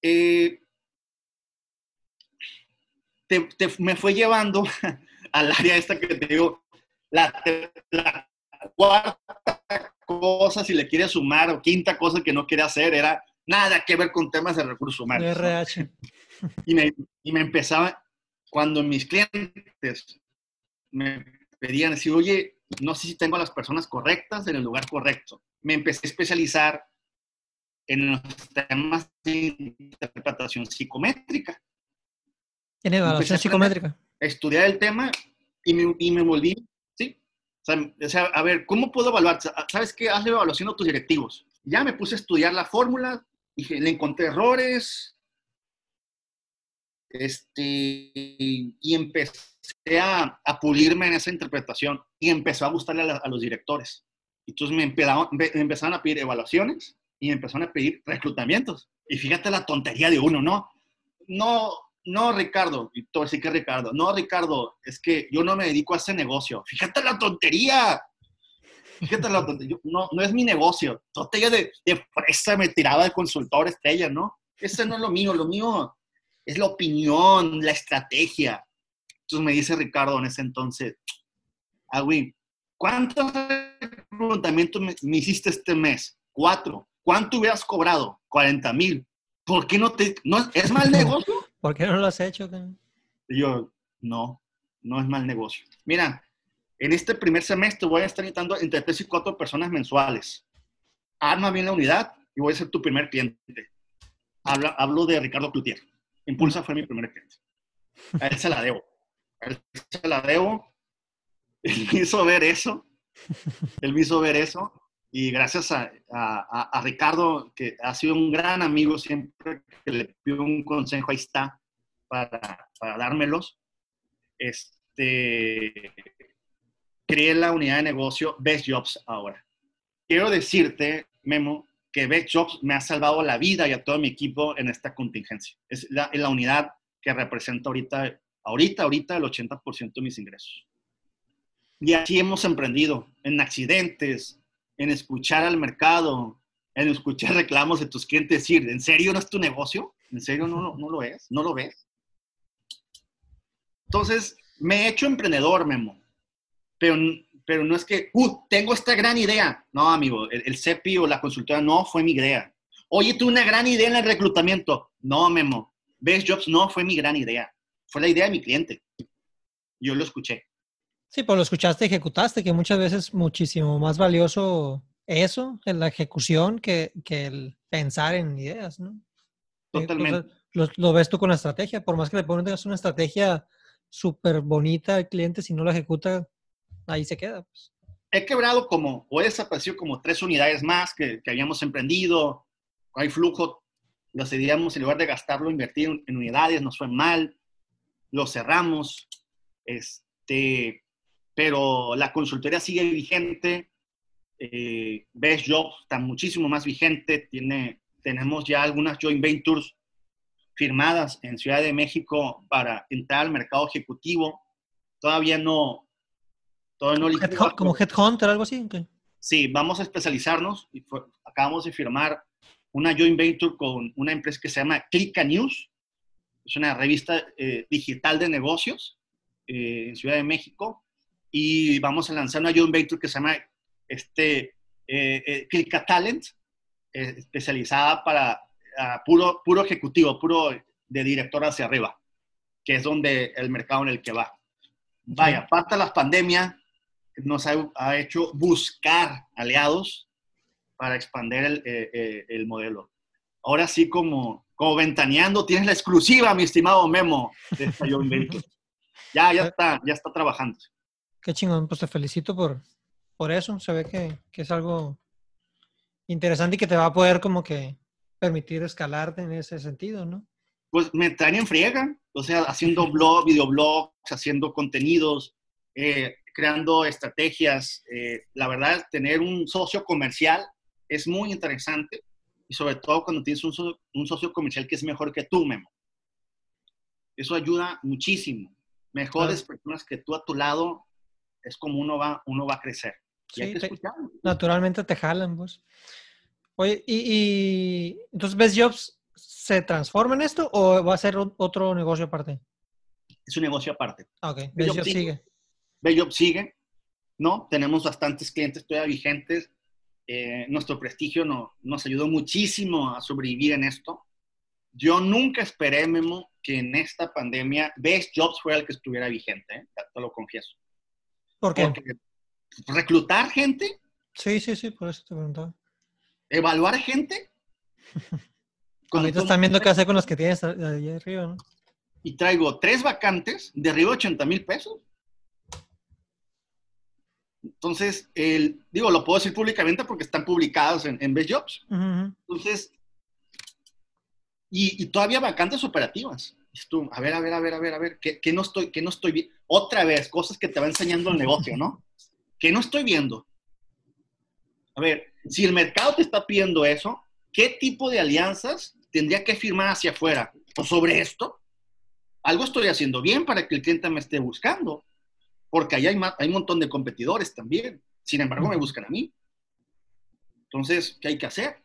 Eh, me fue llevando (laughs) al área esta que te digo, la, la cuarta cosa, si le quiere sumar, o quinta cosa que no quiere hacer, era nada que ver con temas de recursos humanos. RH. Y, me, y me empezaba, cuando mis clientes me pedían decir, oye, no sé si tengo a las personas correctas en el lugar correcto. Me empecé a especializar en los temas de interpretación psicométrica. En evaluación psicométrica. Estudiar el tema y me, y me volví, ¿sí? O sea, a ver, ¿cómo puedo evaluar? ¿Sabes qué? Hazle evaluación a tus directivos. Ya me puse a estudiar la fórmula, dije, le encontré errores, este, y empecé a, a, pulirme en esa interpretación y empezó a gustarle a, la, a los directores. Entonces me empezaron, me empezaron a pedir evaluaciones y me empezaron a pedir reclutamientos. Y fíjate la tontería de uno, ¿no? No, no, Ricardo, y todo así que Ricardo, no, Ricardo, es que yo no me dedico a ese negocio. Fíjate la tontería. Fíjate la tontería. No, no es mi negocio. Tontería de, de fresa me tiraba de consultor estrella, ¿no? Ese no es lo mío, lo mío es la opinión, la estrategia. Entonces me dice Ricardo en ese entonces, güey, ¿cuántos reclutamientos me, me hiciste este mes? Cuatro. ¿Cuánto hubieras cobrado? 40 mil. ¿Por qué no te... No, ¿Es mal negocio? ¿Por qué no lo has hecho? Y yo, no, no es mal negocio. Mira, en este primer semestre voy a estar necesitando entre tres y cuatro personas mensuales. Arma bien la unidad y voy a ser tu primer cliente. Hablo, hablo de Ricardo Cloutier. Impulsa fue mi primer cliente. A él se la debo. A él se la debo. Él me hizo ver eso. Él me hizo ver eso y gracias a, a, a, Ricardo, que ha sido un gran amigo, siempre que le pido un consejo, ahí está, para, para dármelos. Este, creé la unidad de negocio Best Jobs ahora. Quiero decirte, Memo, que Best Jobs me ha salvado la vida y a todo mi equipo en esta contingencia. Es la, la unidad que representa ahorita, ahorita, ahorita el 80% de mis ingresos. Y aquí hemos emprendido en accidentes, en escuchar al mercado, en escuchar (laughs) reclamos de tus clientes decir, ¿en serio no es tu negocio? ¿En serio no, no lo es? ¿No lo ves? Entonces, me he hecho emprendedor, Memo. Pero, pero no es que, uh, tengo esta gran idea. No, amigo, el, el CEPI o la consultora no fue mi idea. Oye, tú una gran idea en el reclutamiento. No, Memo. Best Jobs no fue mi gran idea. Fue la idea de mi cliente. Yo lo escuché. Sí, pues lo escuchaste, ejecutaste, que muchas veces es muchísimo más valioso eso, en la ejecución, que, que el pensar en ideas, ¿no? Totalmente. Lo, lo, ves tú con la estrategia, por más que le pongas una estrategia súper bonita al cliente, si no la ejecuta, ahí se queda. Pues. He quebrado como, o he desaparecido como tres unidades más que, que habíamos emprendido, hay flujo, lo cedíamos en lugar de gastarlo, invertir en, en unidades, nos fue mal, lo cerramos, este, pero la consultoría sigue vigente. Eh, Best Job está muchísimo más vigente. Tiene, tenemos ya algunas joint ventures firmadas en Ciudad de México para entrar al mercado ejecutivo. Todavía no. Todavía no Head, ¿Como Headhunter, algo así? Okay. Sí, vamos a especializarnos. Y fue, acabamos de firmar una joint venture con una empresa que se llama Clica News. Es una revista eh, digital de negocios eh, en Ciudad de México y vamos a lanzar una joint venture que se llama este, eh, eh, Clica Talent, eh, especializada para uh, puro, puro ejecutivo, puro de director hacia arriba, que es donde el mercado en el que va. Vaya, aparte de la pandemia, nos ha, ha, hecho buscar aliados para expandir el, eh, el, modelo. Ahora sí, como, como ventaneando, tienes la exclusiva, mi estimado Memo, de esta (laughs) venture. Ya, ya está, ya está trabajando. Qué chingón, pues te felicito por, por eso. Se ve que, que, es algo interesante y que te va a poder como que permitir escalarte en ese sentido, ¿no? Pues me traen en friega, o sea, haciendo blog, videoblogs, haciendo contenidos, eh, creando estrategias. Eh, la verdad, tener un socio comercial es muy interesante y sobre todo cuando tienes un, so un socio comercial que es mejor que tú, Memo. Eso ayuda muchísimo. Mejores claro. personas que tú a tu lado es como uno va, uno va a crecer. Sí, hay que te, naturalmente te jalan, pues. Oye, y, y, entonces Best Jobs se transforma en esto o va a ser otro negocio aparte? Es un negocio aparte. Ah, ok, Best Jobs sigue. Best Jobs sigue, ¿no? Tenemos bastantes clientes todavía vigentes. Eh, nuestro prestigio no, nos ayudó muchísimo a sobrevivir en esto. Yo nunca esperé, Memo, que en esta pandemia Best Jobs fuera el que estuviera vigente, ¿eh? te lo confieso. ¿Por qué? Porque reclutar gente. Sí, sí, sí, por eso te preguntaba. Evaluar gente. (laughs) Ahorita están viendo qué hacer con los que tienes allá arriba, ¿no? Y traigo tres vacantes de arriba de 80 mil pesos. Entonces, el, digo, lo puedo decir públicamente porque están publicados en, en Best Jobs. Entonces, y, todavía vacantes operativas. Tú, a ver, a ver, a ver, a ver, a ver, ¿qué, no estoy, qué no estoy viendo? Otra vez, cosas que te va enseñando el negocio, ¿no? ¿Qué no estoy viendo? A ver, si el mercado te está pidiendo eso, ¿qué tipo de alianzas tendría que firmar hacia afuera? ¿O sobre esto? Algo estoy haciendo bien para que el cliente me esté buscando porque ahí hay, hay un montón de competidores también. Sin embargo, me buscan a mí. Entonces, ¿qué hay que hacer?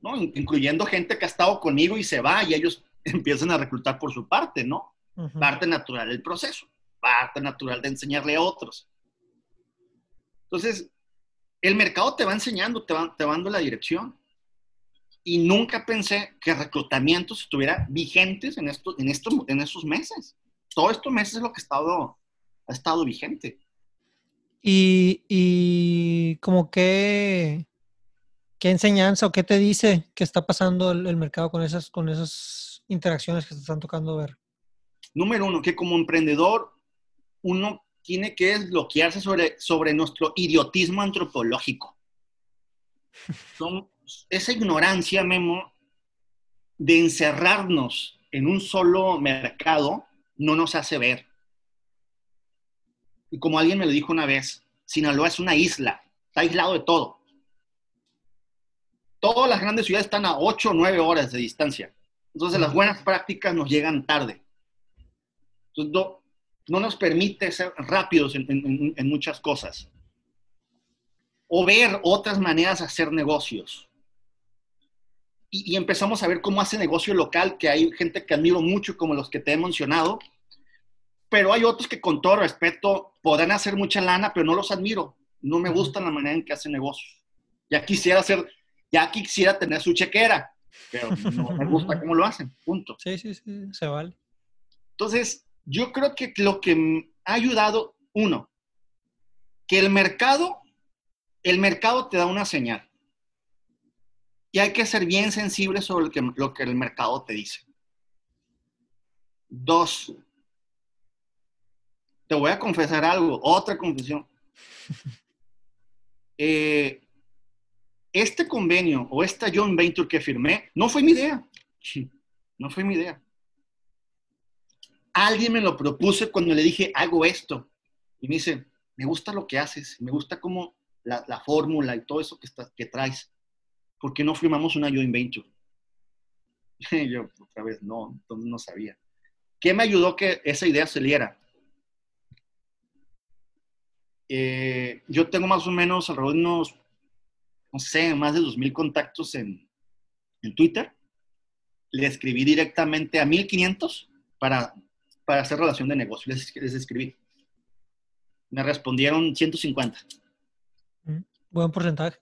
¿No? Incluyendo gente que ha estado conmigo y se va y ellos empiezan a reclutar por su parte, ¿no? Parte natural del proceso, parte natural de enseñarle a otros. Entonces, el mercado te va enseñando, te va, te va dando la dirección. Y nunca pensé que reclutamientos estuvieran vigentes en, esto, en, esto, en estos meses todos estos meses es lo que ha estado, ha estado vigente. Y, y como qué, qué enseñanza o qué te dice que está pasando el, mercado con esas, con esas interacciones que te están tocando ver? Número uno, que como emprendedor uno tiene que desbloquearse sobre, sobre nuestro idiotismo antropológico. (laughs) Son, esa ignorancia, Memo, de encerrarnos en un solo mercado no nos hace ver. Y como alguien me lo dijo una vez, Sinaloa es una isla, está aislado de todo. Todas las grandes ciudades están a 8 o 9 horas de distancia. Entonces las buenas prácticas nos llegan tarde. Entonces no, nos permite ser rápidos en, muchas cosas. O ver otras maneras de hacer negocios. Y, empezamos a ver cómo hace negocio local, que hay gente que admiro mucho, como los que te he mencionado, pero hay otros que con todo respeto podrán hacer mucha lana, pero no los admiro. No me gusta la manera en que hacen negocios. Ya quisiera hacer, ya quisiera tener su chequera, pero no me (laughs) gusta cómo lo hacen, punto. Sí, sí, sí, se vale. Entonces, yo creo que lo que ha ayudado, uno, que el mercado, el mercado te da una señal. Y hay que ser bien sensible sobre lo que, lo que el mercado te dice. Dos, te voy a confesar algo, otra confesión. (laughs) Eh, este convenio o esta joint venture que firmé no fue mi idea. (laughs) No fue mi idea. Alguien me lo propuso cuando le dije, hago esto. Y me dice, me gusta lo que haces, me gusta como la, la fórmula y todo eso que, está, que traes. ¿por qué no firmamos una joint venture? Y (laughs) yo, otra vez, no, no sabía. ¿Qué me ayudó que esa idea saliera? Eh, yo tengo más o menos alrededor de unos, no sé, más de 2.000 contactos en, en Twitter. Le escribí directamente a 1.500 para, para hacer relación de negocio. Les, les escribí. Me respondieron 150. Mm, buen porcentaje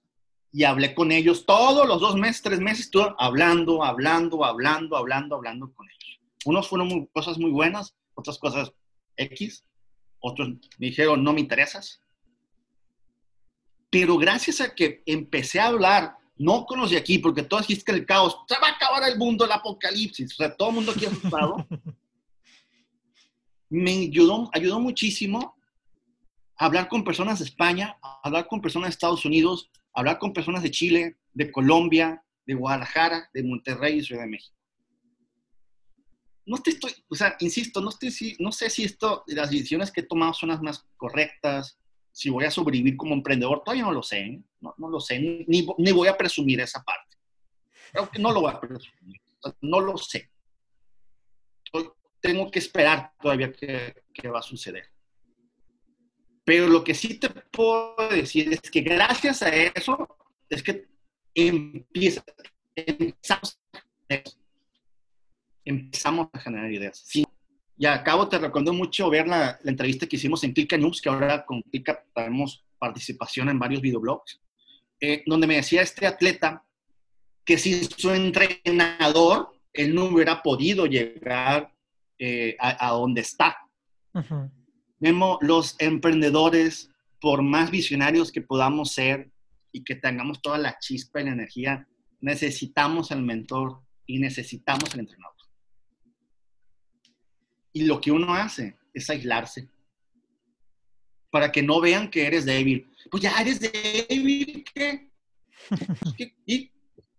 y hablé con ellos todos los dos meses, tres meses, estuve hablando, hablando, hablando, hablando, hablando con ellos. Unos fueron cosas muy buenas, otras cosas X, otros me dijeron, no me interesas. Pero gracias a que empecé a hablar, no con los de aquí, porque todos dijiste que el caos, se va a acabar el mundo, el apocalipsis, o sea, todo el mundo aquí asustado, (laughs) me ayudó, ayudó muchísimo a hablar con personas de España, a hablar con personas de Estados Unidos, hablar con personas de Chile, de Colombia, de Guadalajara, de Monterrey y Ciudad de México. No te estoy, o sea, insisto, no, estoy, no sé si esto, las decisiones que he tomado son las más correctas, si voy a sobrevivir como emprendedor, todavía no lo sé, ¿eh? no, no, lo sé, ni, ni, voy a presumir esa parte. Creo que no lo voy a presumir, no lo sé. Tengo que esperar todavía qué va a suceder. Pero lo que sí te puedo decir es que gracias a eso es que empieza, empezamos, empezamos a generar ideas. Y acabo te recomiendo mucho ver la, la, entrevista que hicimos en Click News, que ahora con Click tenemos participación en varios videoblogs, eh, donde me decía este atleta que sin su entrenador, él no hubiera podido llegar eh, a, donde está. Vemos los emprendedores, por más visionarios que podamos ser y que tengamos toda la chispa y la energía, necesitamos al mentor y necesitamos al entrenador. Y lo que uno hace es aislarse para que no vean que eres débil. Pues ya eres débil, ¿qué? (laughs) ¿Qué? ¿Y?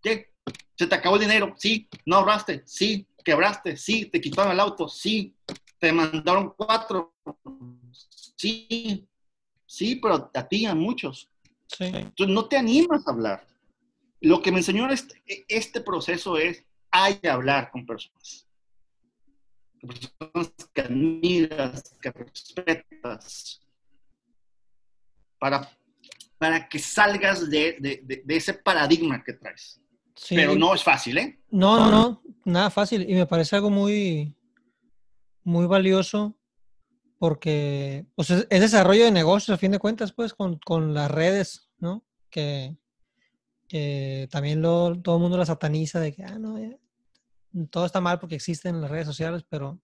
¿Qué? ¿Se te acabó el dinero? Sí. ¿No ahorraste? Sí. ¿Quebraste? Sí. ¿Te quitaron el auto? Sí. ¿Te mandaron cuatro? Sí. Sí, pero a ti, a muchos. Sí. Entonces no te animas a hablar. Lo que me enseñó este, este proceso es, hay que hablar con personas. Personas que admiras, que respetas, para, para que salgas de, ese paradigma que traes. Pero no es fácil, ¿eh? No, no, no, nada fácil. Y me parece algo muy, muy valioso porque pues, es, desarrollo de negocios, a fin de cuentas, pues, con, las redes, ¿no? Que, también lo, todo el mundo la sataniza de que, ah, no, todo está mal porque existen las redes sociales, pero,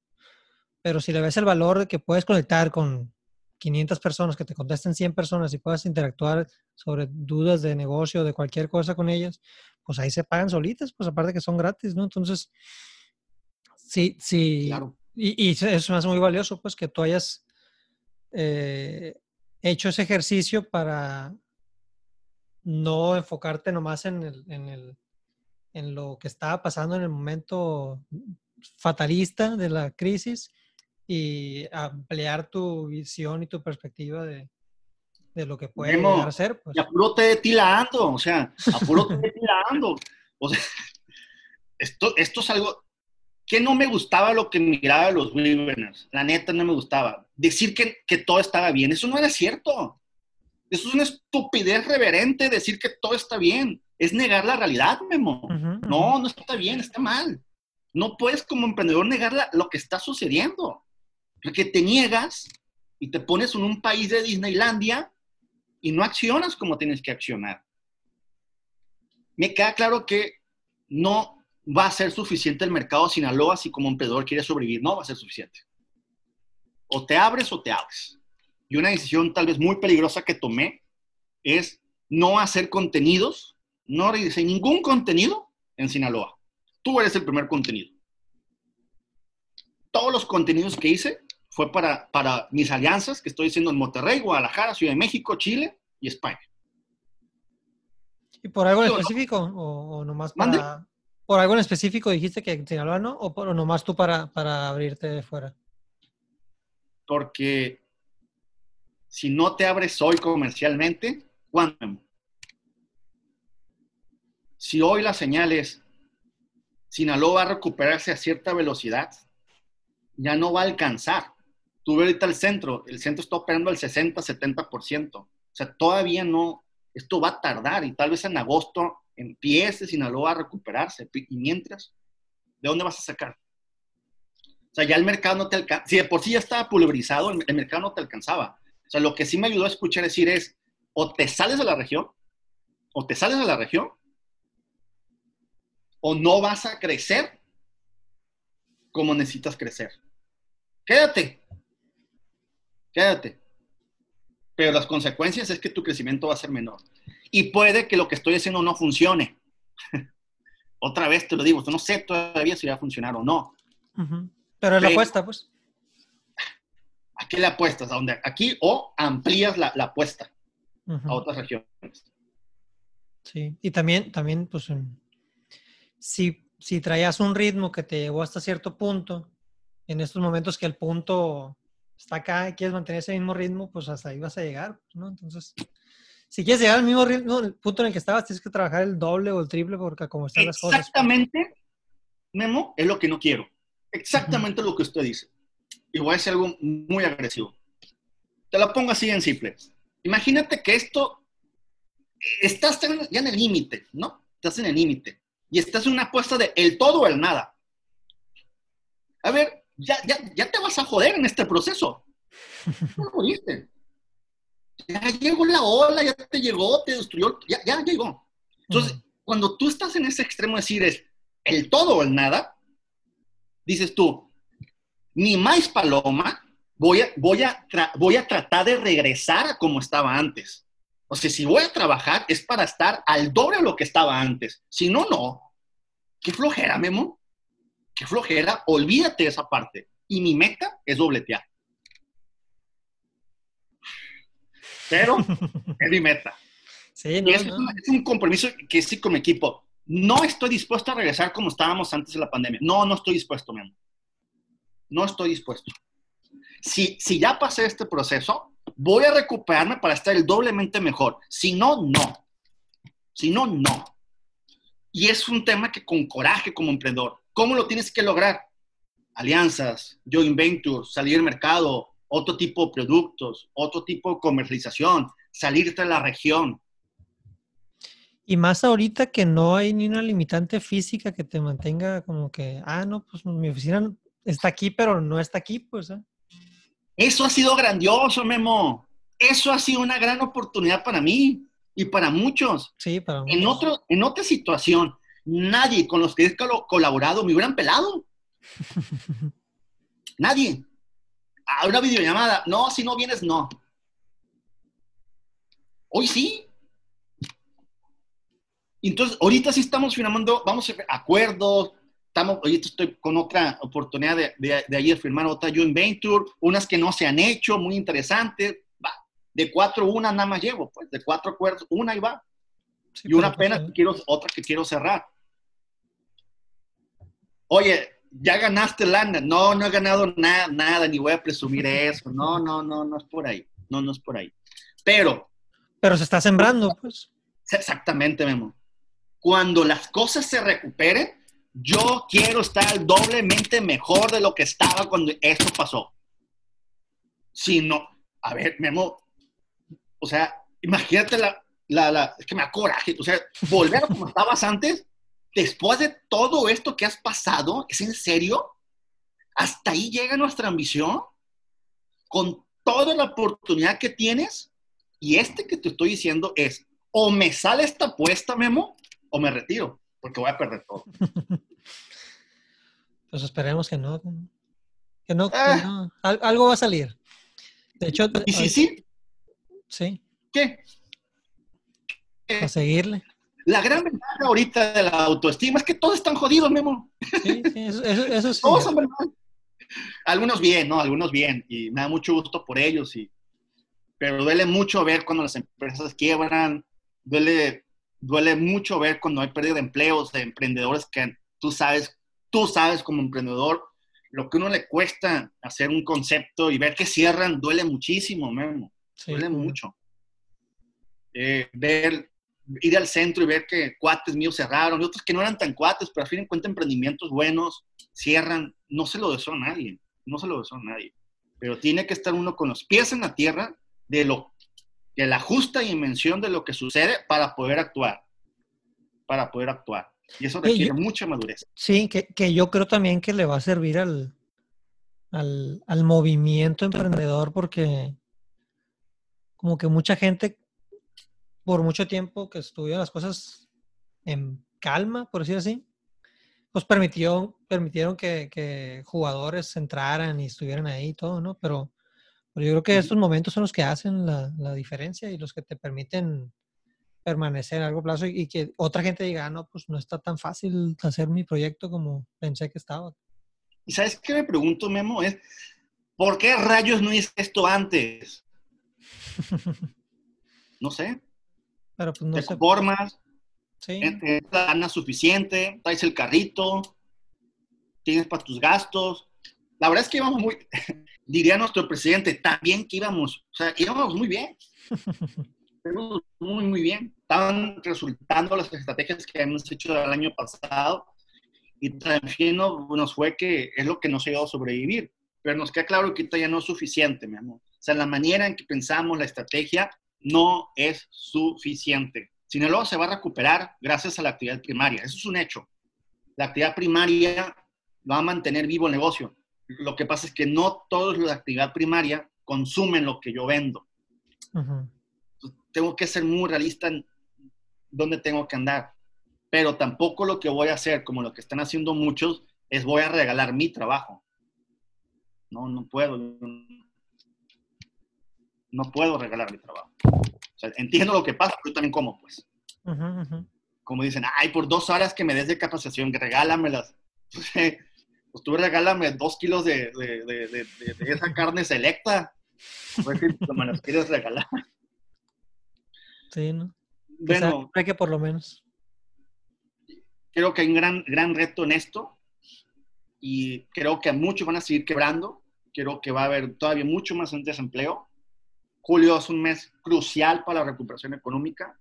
pero si le ves el valor de que puedes conectar con, 500 personas, que te contesten 100 personas y puedas interactuar sobre dudas de negocio, de cualquier cosa con ellas, pues ahí se pagan solitas, pues aparte que son gratis, ¿no? Entonces, sí, sí. Claro. Y, y eso me hace muy valioso, pues que tú hayas eh, hecho ese ejercicio para no enfocarte nomás en, el, en, el, en lo que estaba pasando en el momento fatalista de la crisis, y ampliar tu visión y tu perspectiva de, de lo que puede llegar a ser. Pues. Y apúrate tilando, o sea, apúrate tilando. O sea, esto, esto es algo que no me gustaba lo que miraba de los Webinars. La neta no me gustaba. Decir que, que todo estaba bien, eso no era cierto. Eso es una estupidez reverente decir que todo está bien. Es negar la realidad, Memo. No, no está bien, está mal. No puedes como emprendedor negar lo que está sucediendo. Porque te niegas y te pones en un país de Disneylandia y no accionas como tienes que accionar. Me queda claro que no va a ser suficiente el mercado de Sinaloa si como emprendedor quieres sobrevivir. No va a ser suficiente. O te abres o te abres. Y una decisión tal vez muy peligrosa que tomé es no hacer contenidos, no realizar ningún contenido en Sinaloa. Tú eres el primer contenido. Todos los contenidos que hice fue para, para mis alianzas que estoy haciendo en Monterrey, Guadalajara, Ciudad de México, Chile y España. ¿Y por algo en específico? ¿O, nomás para, ¿Por algo en específico dijiste que en Sinaloa no? ¿O, por, nomás tú para, para abrirte de fuera? Porque si no te abres hoy comercialmente, ¿cuándo? Si hoy la señal es Sinaloa va a recuperarse a cierta velocidad, ya no va a alcanzar tú ves ahorita el centro, el centro está operando al 60, 70%. O sea, todavía no, esto va a tardar y tal vez en agosto empiece Sinaloa a recuperarse. Y mientras, ¿de dónde vas a sacar? O sea, ya el mercado no te alcanza. Si de por sí ya estaba pulverizado, el, mercado no te alcanzaba. O sea, lo que sí me ayudó a escuchar decir es, o te sales de la región, o te sales de la región, o no vas a crecer como necesitas crecer. Quédate, quédate. Pero las consecuencias es que tu crecimiento va a ser menor. Y puede que lo que estoy haciendo no funcione. (laughs) Otra vez te lo digo, no sé todavía si va a funcionar o no. Pero es la apuesta, pues. ¿A qué le apuestas? ¿A dónde? Aquí o amplías la, apuesta a otras regiones. Sí, y también, también pues, si, si traías un ritmo que te llevó hasta cierto punto, en estos momentos que el punto está acá y quieres mantener ese mismo ritmo, pues hasta ahí vas a llegar, ¿no? Entonces, si quieres llegar al mismo ritmo, el punto en el que estabas, tienes que trabajar el doble o el triple porque como están las cosas. Exactamente, Memo, es lo que no quiero. Exactamente lo que usted dice. Y voy a decir algo muy agresivo. Te lo pongo así en simple. Imagínate que esto, estás ya en el límite, ¿no? Estás en el límite. Y estás en una apuesta de el todo o el nada. A ver, ya, ya, ya te vas a joder en este proceso. No jodiste. ya llegó la ola, ya te llegó, te destruyó, ya, ya llegó. Entonces, cuando tú estás en ese extremo de decir es el todo o el nada, dices tú, ni más paloma, voy a, voy a, voy a tratar de regresar a como estaba antes. O sea, si voy a trabajar es para estar al doble de lo que estaba antes. Si no, no. Qué flojera, Memo. Qué flojera. Olvídate de esa parte. Y mi meta es dobletear. Pero (laughs) es mi meta. Sí, y es, un compromiso que sí con mi equipo. No estoy dispuesto a regresar como estábamos antes de la pandemia. No, no estoy dispuesto, Memo. No estoy dispuesto. Si, si ya pasé este proceso, voy a recuperarme para estar el doblemente mejor. Si no, no. Si no, no. Y es un tema que con coraje como emprendedor, ¿cómo lo tienes que lograr? Alianzas, joint ventures, salir al mercado, otro tipo de productos, otro tipo de comercialización, salirte de la región. Y más ahorita que no hay ni una limitante física que te mantenga como que, ah, no, pues mi oficina está aquí, pero no está aquí, pues. ¿eh? Eso ha sido grandioso, Memo. Eso ha sido una gran oportunidad para mí y para muchos. Sí, para muchos. En, otro, en otra situación, nadie con los que he colaborado me hubieran pelado. (laughs) nadie. A una videollamada, no, si no vienes, no. Hoy sí. Entonces, ahorita sí estamos firmando, vamos a acuerdos, estamos, ahorita estoy con otra oportunidad de, de, ayer firmar otra joint venture, unas que no se han hecho, muy interesantes. Va, de cuatro, una nada más llevo, pues, de cuatro acuerdos, una y va. y una pena, pues, que quiero, otra que quiero cerrar. Oye, ya ganaste lana. No, no he ganado nada, nada, ni voy a presumir eso. No, no, no, no es por ahí. No, no es por ahí. Pero. Pero se está sembrando, pues. Exactamente, Memo. Cuando las cosas se recuperen, yo quiero estar doblemente mejor de lo que estaba cuando esto pasó. Si no, a ver, Memo, o sea, imagínate la, la, es que me da coraje, o sea, volver a como estabas antes, después de todo esto que has pasado, ¿es en serio? ¿Hasta ahí llega nuestra ambición? Con toda la oportunidad que tienes, y este que te estoy diciendo es, o me sale esta apuesta, Memo, o me retiro porque voy a perder todo. (laughs) Pues esperemos que no. Que no, ah. algo va a salir. De hecho, ¿y si sí? Sí. ¿Qué? A seguirle. La gran ventaja ahorita de la autoestima es que todos están jodidos, Memo. Sí, sí, eso, eso, sí. Todos son Algunos bien, ¿no? Algunos bien. Y me da mucho gusto por ellos. Y... Pero duele mucho ver cuando las empresas quiebran. Duele duele mucho ver cuando hay pérdida de empleos, de emprendedores que tú sabes, tú sabes como emprendedor, lo que uno le cuesta hacer un concepto y ver que cierran, duele muchísimo, Memo. duele mucho. Eh, ver, ir al centro y ver que cuates míos cerraron, y otros que no eran tan cuates, pero al fin en cuenta emprendimientos buenos, cierran, no se lo deseo a nadie, no se lo deseo a nadie. Pero tiene que estar uno con los pies en la tierra de lo de la justa dimensión de lo que sucede para poder actuar. Para poder actuar. Y eso requiere mucha madurez. Sí, que, yo creo también que le va a servir al, al, movimiento emprendedor porque como que mucha gente por mucho tiempo que estuvieron las cosas en calma, por decir así, pues permitió, permitieron que, que, jugadores entraran y estuvieran ahí y todo, ¿no? Pero pero yo creo que estos momentos son los que hacen la, la diferencia y los que te permiten permanecer a largo plazo y, que otra gente diga, ah, no, pues no está tan fácil hacer mi proyecto como pensé que estaba. Y sabes qué me pregunto, Memo, es, ¿por qué rayos no hice esto antes? (laughs) no sé. Pero pues no te conformas, sí. tienes la lana suficiente, traes el carrito, tienes para tus gastos. La verdad es que íbamos muy, (laughs) diría nuestro presidente, también que íbamos, o sea, íbamos muy bien. (laughs) íbamos muy, muy bien. Estaban resultando las estrategias que hemos hecho el año pasado y también nos fue que es lo que nos ha ayudado a sobrevivir. Pero nos queda claro que ya no es suficiente, mi amor. O sea, la manera en que pensamos la estrategia no es suficiente. Sinaloa se va a recuperar gracias a la actividad primaria. Eso es un hecho. La actividad primaria va a mantener vivo el negocio. Lo que pasa es que no todos los de actividad primaria consumen lo que yo vendo. Tengo que ser muy realista en dónde tengo que andar. Pero tampoco lo que voy a hacer, como lo que están haciendo muchos, es voy a regalar mi trabajo. No, no puedo. No puedo regalar mi trabajo. entiendo lo que pasa, pero también como, pues. Como dicen, ay, por dos horas que me des de capacitación, regálamelas. (laughs) pues tú regálame dos kilos de, esa carne selecta. Pues me las (laughs) quieres regalar. Sí, ¿no? Bueno, hay que por lo menos. Creo que hay un gran, gran reto en esto y creo que muchos van a seguir quebrando. Creo que va a haber todavía mucho más desempleo. Julio es un mes crucial para la recuperación económica.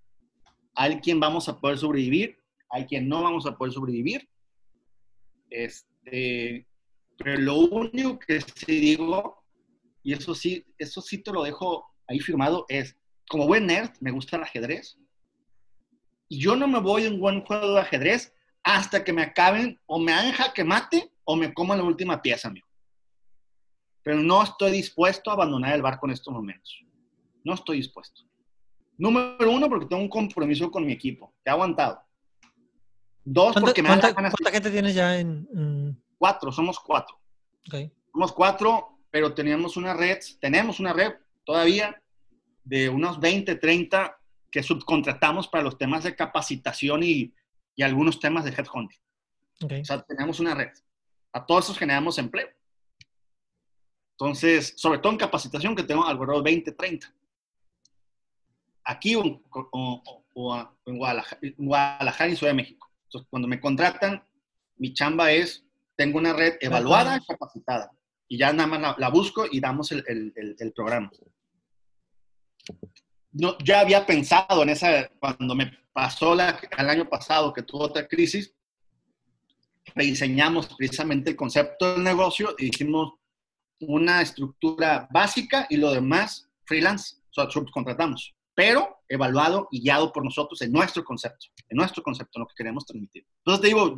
Hay quien vamos a poder sobrevivir, hay quien no vamos a poder sobrevivir. Este, pero lo único que sí digo, y eso sí, eso sí te lo dejo ahí firmado, es, como buen nerd, me gusta el ajedrez. Y yo no me voy a un buen juego de ajedrez hasta que me acaben o me hagan jaque mate o me coman la última pieza, amigo. Pero no estoy dispuesto a abandonar el barco en estos momentos. No estoy dispuesto. Número uno, porque tengo un compromiso con mi equipo. Te he aguantado. Dos, porque me ¿cuánta, ¿Cuánta gente tienes ya en, Cuatro, somos cuatro. Somos cuatro, pero teníamos una red, tenemos una red todavía de unos 20, 30 que subcontratamos para los temas de capacitación y, y algunos temas de headhunting. Okay. O sea, tenemos una red. A todos esos generamos empleo. Entonces, sobre todo en capacitación, que tengo alrededor de 20, 30 aquí o, en Guadalajara, y Ciudad de México. Entonces, cuando me contratan, mi chamba es, tengo una red evaluada y capacitada. Y ya nada más la, busco y damos el, el, programa. No, ya había pensado en esa, cuando me pasó la, el año pasado que tuvo otra crisis, rediseñamos precisamente el concepto del negocio y hicimos una estructura básica y lo demás freelance, o sea, subcontratamos pero evaluado y guiado por nosotros en nuestro concepto, en nuestro concepto, en lo que queremos transmitir. Entonces te digo,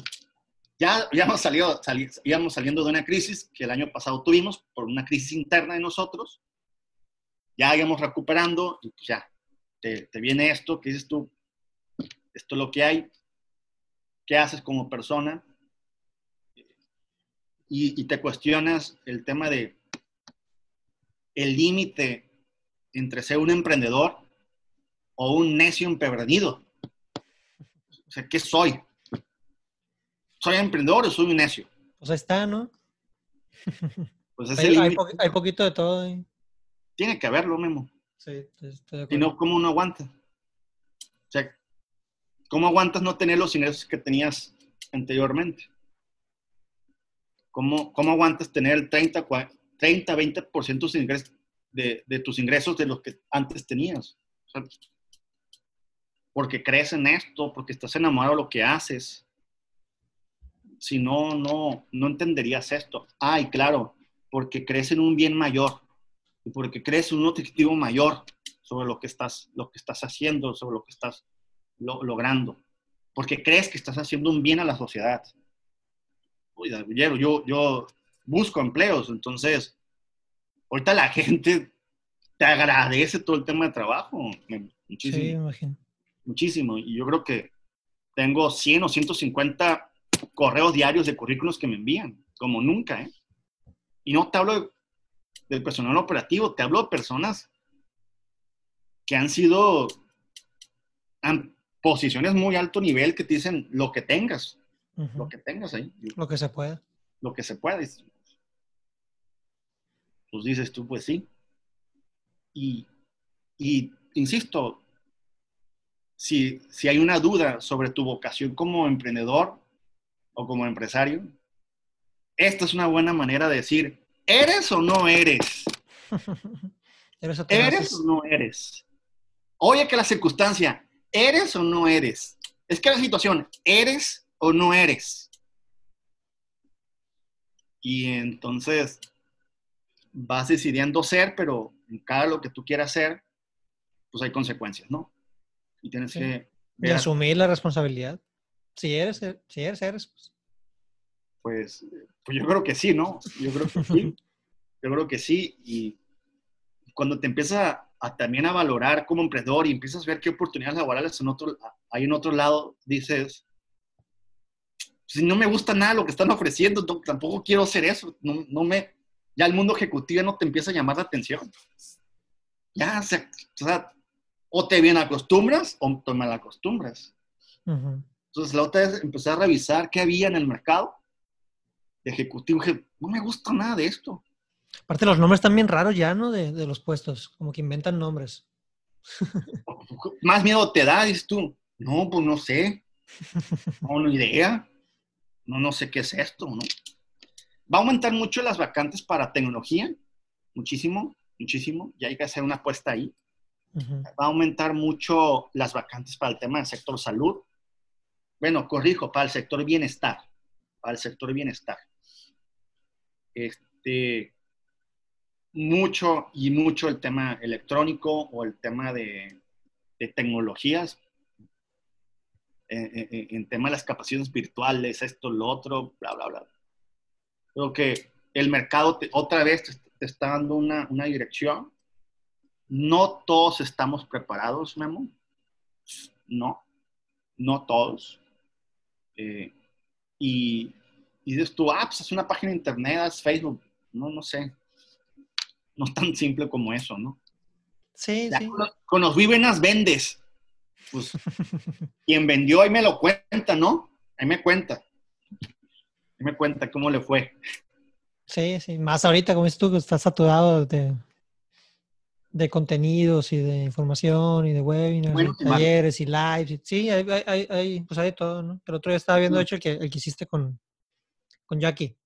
ya, ya hemos salido, íbamos saliendo de una crisis que el año pasado tuvimos por una crisis interna de nosotros, ya íbamos recuperando pues ya, te, viene esto, que dices tú, esto es lo que hay, qué haces como persona, y, y te cuestionas el tema de el límite entre ser un emprendedor o un necio empedernido. O sea, ¿qué soy? ¿Soy emprendedor o soy un necio? Pues está, ¿no? Pues es hay, hay, hay, poquito de todo. ¿eh? Tiene que haberlo, Memo. Sí, estoy de acuerdo. Si no, ¿cómo uno aguanta? O sea, ¿cómo aguantas no tener los ingresos que tenías anteriormente? ¿Cómo, cómo aguantas tener el 30, 30 20% de, de, de tus ingresos de los que antes tenías? O sea, porque crees en esto, porque estás enamorado de lo que haces. Si no, no, no entenderías esto. Ay, claro, porque crees en un bien mayor y porque crees en un objetivo mayor sobre lo que estás, lo que estás haciendo, sobre lo que estás logrando. Porque crees que estás haciendo un bien a la sociedad. Oye, yo, yo busco empleos, entonces, ahorita la (laughs) gente te agradece todo el tema de trabajo. Muchísimo. Sí, imagino muchísimo. Y yo creo que tengo 100 o 150 correos diarios de currículos que me envían, como nunca, ¿eh? Y no te hablo del personal operativo, te hablo de personas que han sido en posiciones muy alto nivel que te dicen lo que tengas, lo que tengas ahí. Lo que se pueda. Lo que se pueda. Pues dices tú, pues sí. Y, y insisto, si, si hay una duda sobre tu vocación como emprendedor o como empresario, esta es una buena manera de decir, ¿eres o no eres? (laughs) ¿Eres o, no eres? Oye que la circunstancia, ¿eres o no eres? Es que la situación, ¿eres o no eres? Y entonces vas decidiendo ser, pero en cada lo que tú quieras ser, pues hay consecuencias, ¿no? Y tienes que... Y asumir la responsabilidad. Si eres, si eres, eres. Pues. pues. Pues, yo creo que sí, ¿no? Yo creo que sí. (laughs) yo creo que sí. Y cuando te empiezas a, también a valorar como emprendedor y empiezas a ver qué oportunidades laborales en otro, hay en otro lado, dices, si no me gusta nada lo que están ofreciendo, tampoco quiero hacer eso, no, no me, ya el mundo ejecutivo no te empieza a llamar la atención. Ya, o sea, o te bien acostumbras o te mal acostumbras. Entonces, la otra vez empecé a revisar qué había en el mercado de ejecutivo. Dije, no me gusta nada de esto. Aparte, los nombres están bien raros ya, ¿no? De, de los puestos, como que inventan nombres. (laughs) Más miedo te da, dices tú. No, pues no sé. (laughs) No, no idea no, no sé qué es esto, ¿no? Va a aumentar mucho las vacantes para tecnología, muchísimo, muchísimo, ya hay que hacer una apuesta ahí. Va a aumentar mucho las vacantes para el tema del sector salud. Bueno, corrijo, para el sector bienestar, para el sector bienestar. Este, mucho y mucho el tema electrónico o el tema de, tecnologías, en, en, tema de las capacidades virtuales, esto, lo otro, bla, bla, bla. Creo que el mercado otra vez te, está dando una, una, dirección. No todos estamos preparados, Memo. No, no todos. Eh, y, y dices tú, ah, pues es una página de internet, es Facebook. No, no sé. No es tan simple como eso, ¿no? Sí, sí. Con los, con los vendes pues (laughs) quien vendió ahí me lo cuenta, ¿no? Ahí me cuenta. Ahí me cuenta cómo le fue. Sí, sí, más ahorita, como dices tú, que estás saturado de, de contenidos y de información y de webinars, y talleres y lives. sí, hay, hay, hay, pues hay todo, ¿no? Pero otro día estaba viendo, de hecho, el que, el que hiciste con, con Jackie.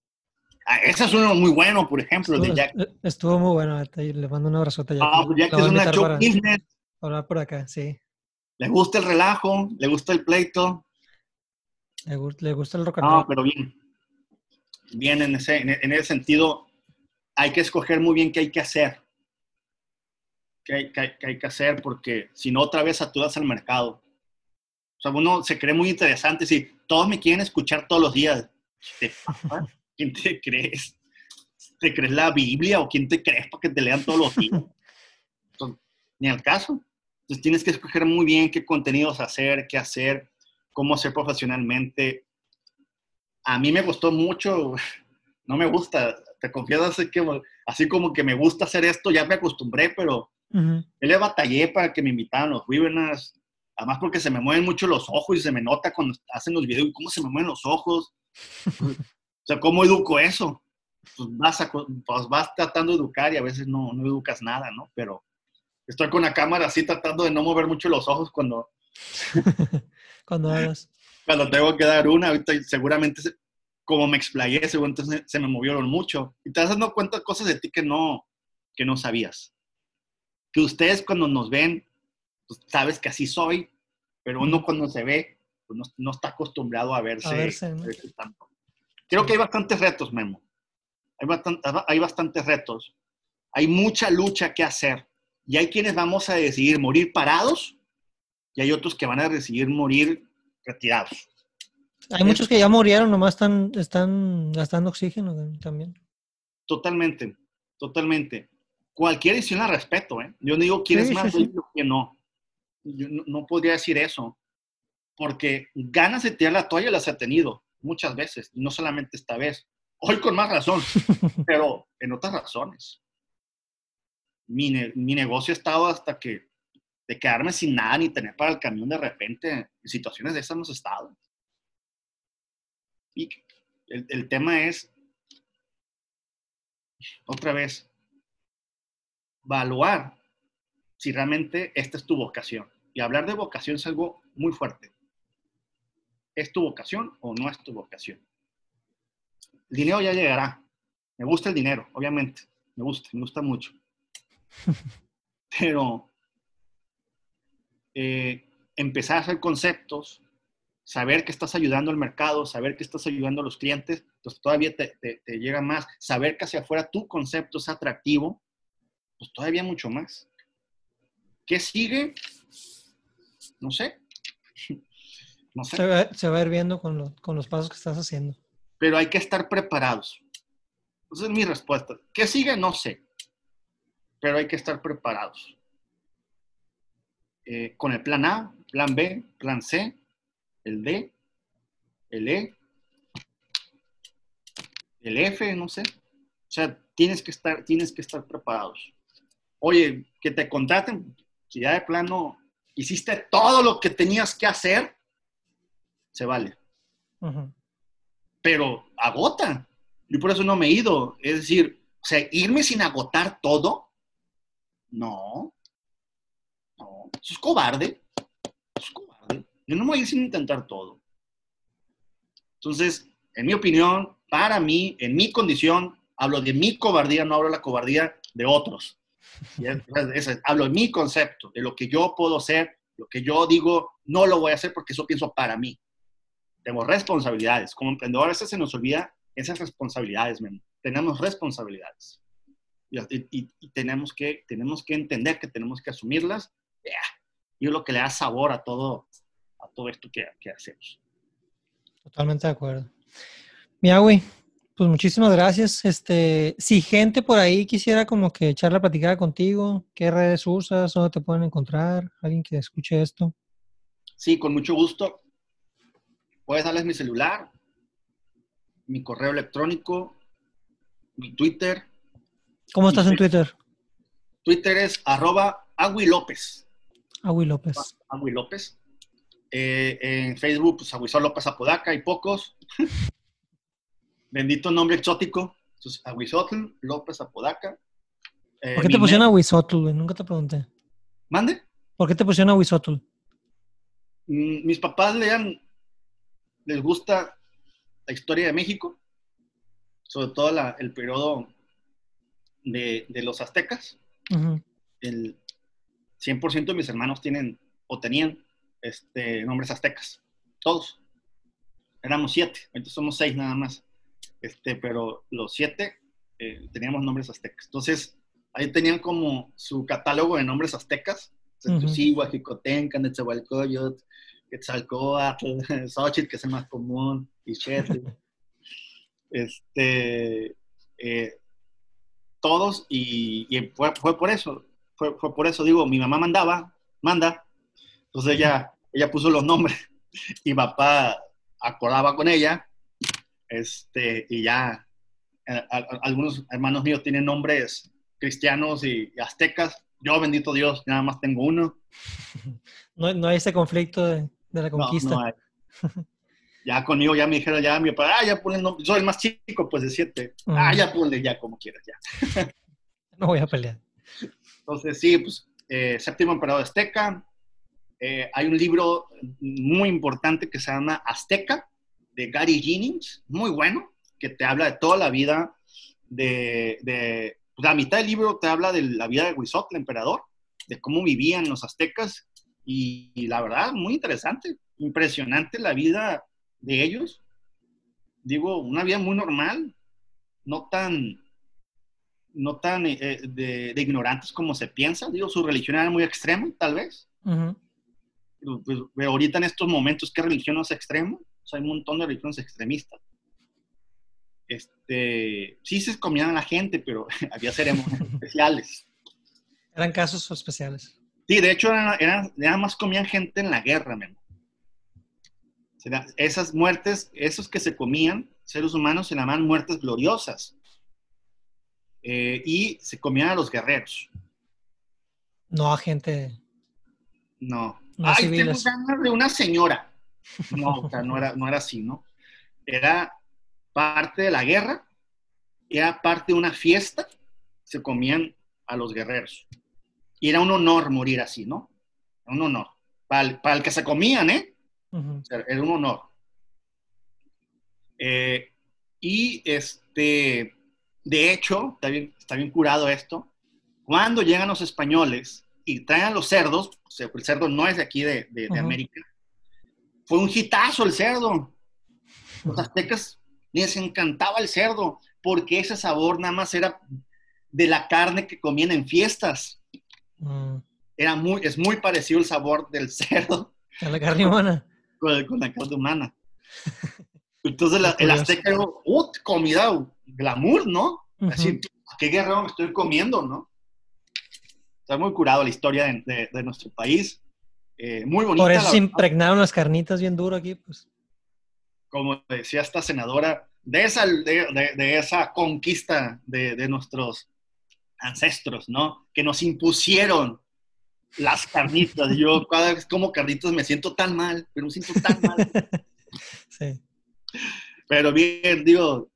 Ah, ese es uno muy bueno, por ejemplo, estuvo, de Jackie. Estuvo muy bueno, le mando un abrazo a Jackie. Ah, pues Jackie es una show business. Hablar por acá, sí. Le gusta el relajo, le gusta el pleito. Le, gusta el rock and roll. No, pero bien. Bien, en ese, en ese sentido, hay que escoger muy bien qué hay que hacer. Qué hay, qué hay, que hacer, porque si no, otra vez saturas al mercado. O sea, uno se cree muy interesante. Si todos me quieren escuchar todos los días, ¿quién te crees? ¿Te crees la Biblia o quién te crees para que te lean todos los días? ni al caso. Entonces tienes que escoger muy bien qué contenidos hacer, qué hacer, cómo hacer profesionalmente. A mí me gustó mucho, (laughs) no me gusta, te confieso así, que, así como que me gusta hacer esto, ya me acostumbré, pero yo le batallé para que me invitaran los webinars, además porque se me mueven mucho los ojos y se me nota cuando hacen los videos, cómo se me mueven los ojos. o sea, ¿cómo educo eso? Pues vas, pues vas tratando de educar y a veces no, no educas nada, ¿no? Pero estoy con la cámara así tratando de no mover mucho los ojos cuando... (laughs) cuando tengo que dar una, ahorita seguramente como me explayé, seguramente se, se me movieron mucho. Y te vas dando cuenta de cosas de ti que no, que no sabías. Que ustedes cuando nos ven, pues, sabes que así soy, pero uno cuando se ve, pues no, no está acostumbrado a verse. A verse, tanto. Creo que hay bastantes retos, Memo. Hay, bastante, hay bastantes retos. Hay mucha lucha que hacer y hay quienes vamos a decidir morir parados y hay otros que van a decidir morir retirados. Hay muchos que ya murieron, nomás están, están gastando oxígeno también. Totalmente, totalmente. Cualquier decisión la respeto, ¿eh? Yo no digo quién es más sí, quién no. Yo no, podría decir eso. Porque ganas de tirar la toalla las ha tenido muchas veces, y no solamente esta vez. Hoy con más razón, (laughs) pero en otras razones mi, mi negocio ha estado hasta que de quedarme sin nada ni tener para el camión de repente. En situaciones de esas hemos estado. Y el, el tema es, otra vez, evaluar si realmente esta es tu vocación. Y hablar de vocación es algo muy fuerte. ¿Es tu vocación o no es tu vocación? El dinero ya llegará. Me gusta el dinero, obviamente. Me gusta, me gusta mucho. (laughs) Pero eh, empezar a hacer conceptos, saber que estás ayudando al mercado, saber que estás ayudando a los clientes, pues todavía te, llega más. Saber que hacia afuera tu concepto es atractivo, pues todavía mucho más. ¿Qué sigue? No sé. (laughs) No sé. Se, va, se va a ir viendo con, con, los pasos que estás haciendo. Pero hay que estar preparados. Esa es mi respuesta. ¿Qué sigue? No sé pero hay que estar preparados. Eh, con el plan A, plan B, plan C, el D, el E, el F, no sé. O sea, tienes que estar, tienes que estar preparados. Oye, que te contraten, si ya de plano hiciste todo lo que tenías que hacer, se vale. Pero agota. Y por eso no me he ido. Es decir, o sea, irme sin agotar todo, no. No, eso es cobarde. Eso es cobarde. Yo no me voy a ir sin intentar todo. Entonces, en mi opinión, para mí, en mi condición, hablo de mi cobardía, no hablo de la cobardía de otros. (laughs) hablo de mi concepto, de lo que yo puedo hacer, lo que yo digo, no lo voy a hacer porque eso pienso para mí. Tengo responsabilidades. Como emprendedor a veces se nos olvida esas responsabilidades, tenemos responsabilidades. Y, tenemos, que, tenemos que entender que tenemos que asumirlas. Y es lo que le da sabor a todo, a todo esto que, que hacemos. Totalmente de acuerdo. Miawi, pues muchísimas gracias. Este, si gente por ahí quisiera como que echar la platicada contigo, ¿qué redes usas? ¿Dónde te pueden encontrar? ¿Alguien que escuche esto? Sí, con mucho gusto. Puedes darles mi celular, mi correo electrónico, mi Twitter. ¿Cómo estás en Twitter? Twitter es arroba Agui López. Agui López. Agui López. Eh, en Facebook, pues Aguisol López Apodaca, hay pocos. (laughs) Bendito nombre exótico. Entonces, Aguizotl López Apodaca. Eh, ¿Por qué te pusieron Aguizotl, Nunca te pregunté. ¿Mande? ¿Por qué te pusieron Aguizotl? Mm, mis papás lean, les gusta la historia de México, sobre todo el periodo de, los aztecas. El 100% de mis hermanos tienen o tenían este, nombres aztecas, todos. Éramos siete, ahorita somos seis nada más este, pero los siete eh, teníamos nombres aztecas. Entonces, ahí tenían como su catálogo de nombres aztecas. Tzintuzigua, Jicotenca, Netzahualcoyot, Quetzalcoatl, (laughs) Xochitl, que es el más común, y (laughs) este, eh, todos, y, fue, fue, por eso, fue, fue, por eso, digo, mi mamá mandaba, manda, entonces ella, ella puso los nombres, (laughs) y papá acordaba con ella, este, y ya eh, algunos hermanos míos tienen nombres cristianos y, aztecas. Yo, bendito Dios, nada más tengo uno. (laughs) No, no hay ese conflicto de, la conquista. (laughs) ya conmigo ya me dijeron, ya mi papá, ah, ya ponle nombre. Soy el más chico, pues de siete. Ah, ya ponle ya como quieras, ya. (laughs) no voy a pelear. Entonces, sí, pues, eh, séptimo emperador azteca. Eh, hay un libro muy importante que se llama Azteca, de Gary Jennings, muy bueno, que te habla de toda la vida de, de la mitad del libro te habla de la vida de Huizot, el emperador, de cómo vivían los aztecas y, la verdad, muy interesante, impresionante la vida de ellos. Digo, una vida muy normal, no tan, no tan eh, de, ignorantes como se piensa. Digo, su religión era muy extrema, tal vez. Pues, pero, ahorita en estos momentos, ¿qué religión no es extrema? Hay un montón de religiones extremistas. Este, sí se comían a la gente, pero (laughs) había ceremonias (laughs) especiales. Eran casos especiales. Sí, de hecho, eran, nada más comían gente en la guerra, esas muertes, esos que se comían, seres humanos, se llamaban muertes gloriosas. Eh, y se comían a los guerreros. No a gente. No. no Ay, tengo de una señora no, o sea, no era, no era así, ¿no? Era parte de la guerra, era parte de una fiesta, se comían a los guerreros. Y era un honor morir así, ¿no? Un honor. Para el, que se comían, ¿eh? era un honor. Eh, y este, de hecho, está bien, está bien curado esto, cuando llegan los españoles y traen a los cerdos, el cerdo no es de aquí de, de América, fue un hitazo el cerdo. Los aztecas les encantaba el cerdo porque ese sabor nada más era de la carne que comían en fiestas. Mm. Era muy, es muy parecido el sabor del cerdo. A la carne humana. Con, la carne humana. Entonces el azteca dijo, comida, glamour, ¿no? Así, ¿qué guerrero me estoy comiendo, no? Está muy curado la historia de, de, nuestro país. Eh, muy bonita. Por eso se impregnaron las carnitas bien duro aquí, pues. Como decía esta senadora, de esa, de, de esa conquista de, nuestros ancestros, ¿no? Que nos impusieron las carnitas. Yo cada vez como carnitas me siento tan mal, pero me siento tan mal. (laughs) sí. Pero bien, digo,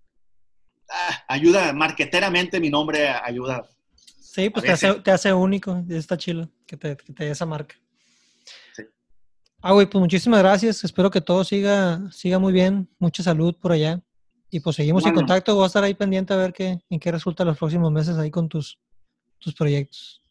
ah, ayuda, marqueteramente mi nombre ayuda. Sí, pues te hace, te hace, único, está chido que te, que te dé esa marca. Ah, güey, pues muchísimas gracias. Espero que todo siga, siga muy bien. Mucha salud por allá. Y pues seguimos en contacto. Voy a estar ahí pendiente a ver qué, en qué resulta los próximos meses ahí con tus, tus proyectos.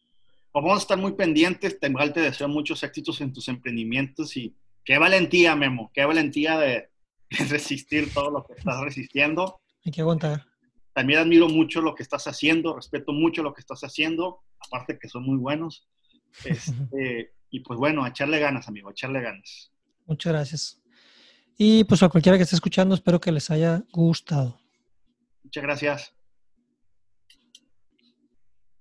Pues vamos a estar muy pendientes. Te, te deseo muchos éxitos en tus emprendimientos y qué valentía, Memo. Qué valentía de, (laughs) resistir todo lo que estás resistiendo. Hay que aguantar. También admiro mucho lo que estás haciendo, respeto mucho lo que estás haciendo, aparte que son muy buenos. (laughs) Este, y pues bueno, echarle ganas, amigo, echarle ganas. Muchas gracias. Y pues a cualquiera que esté escuchando, espero que les haya gustado. Muchas gracias.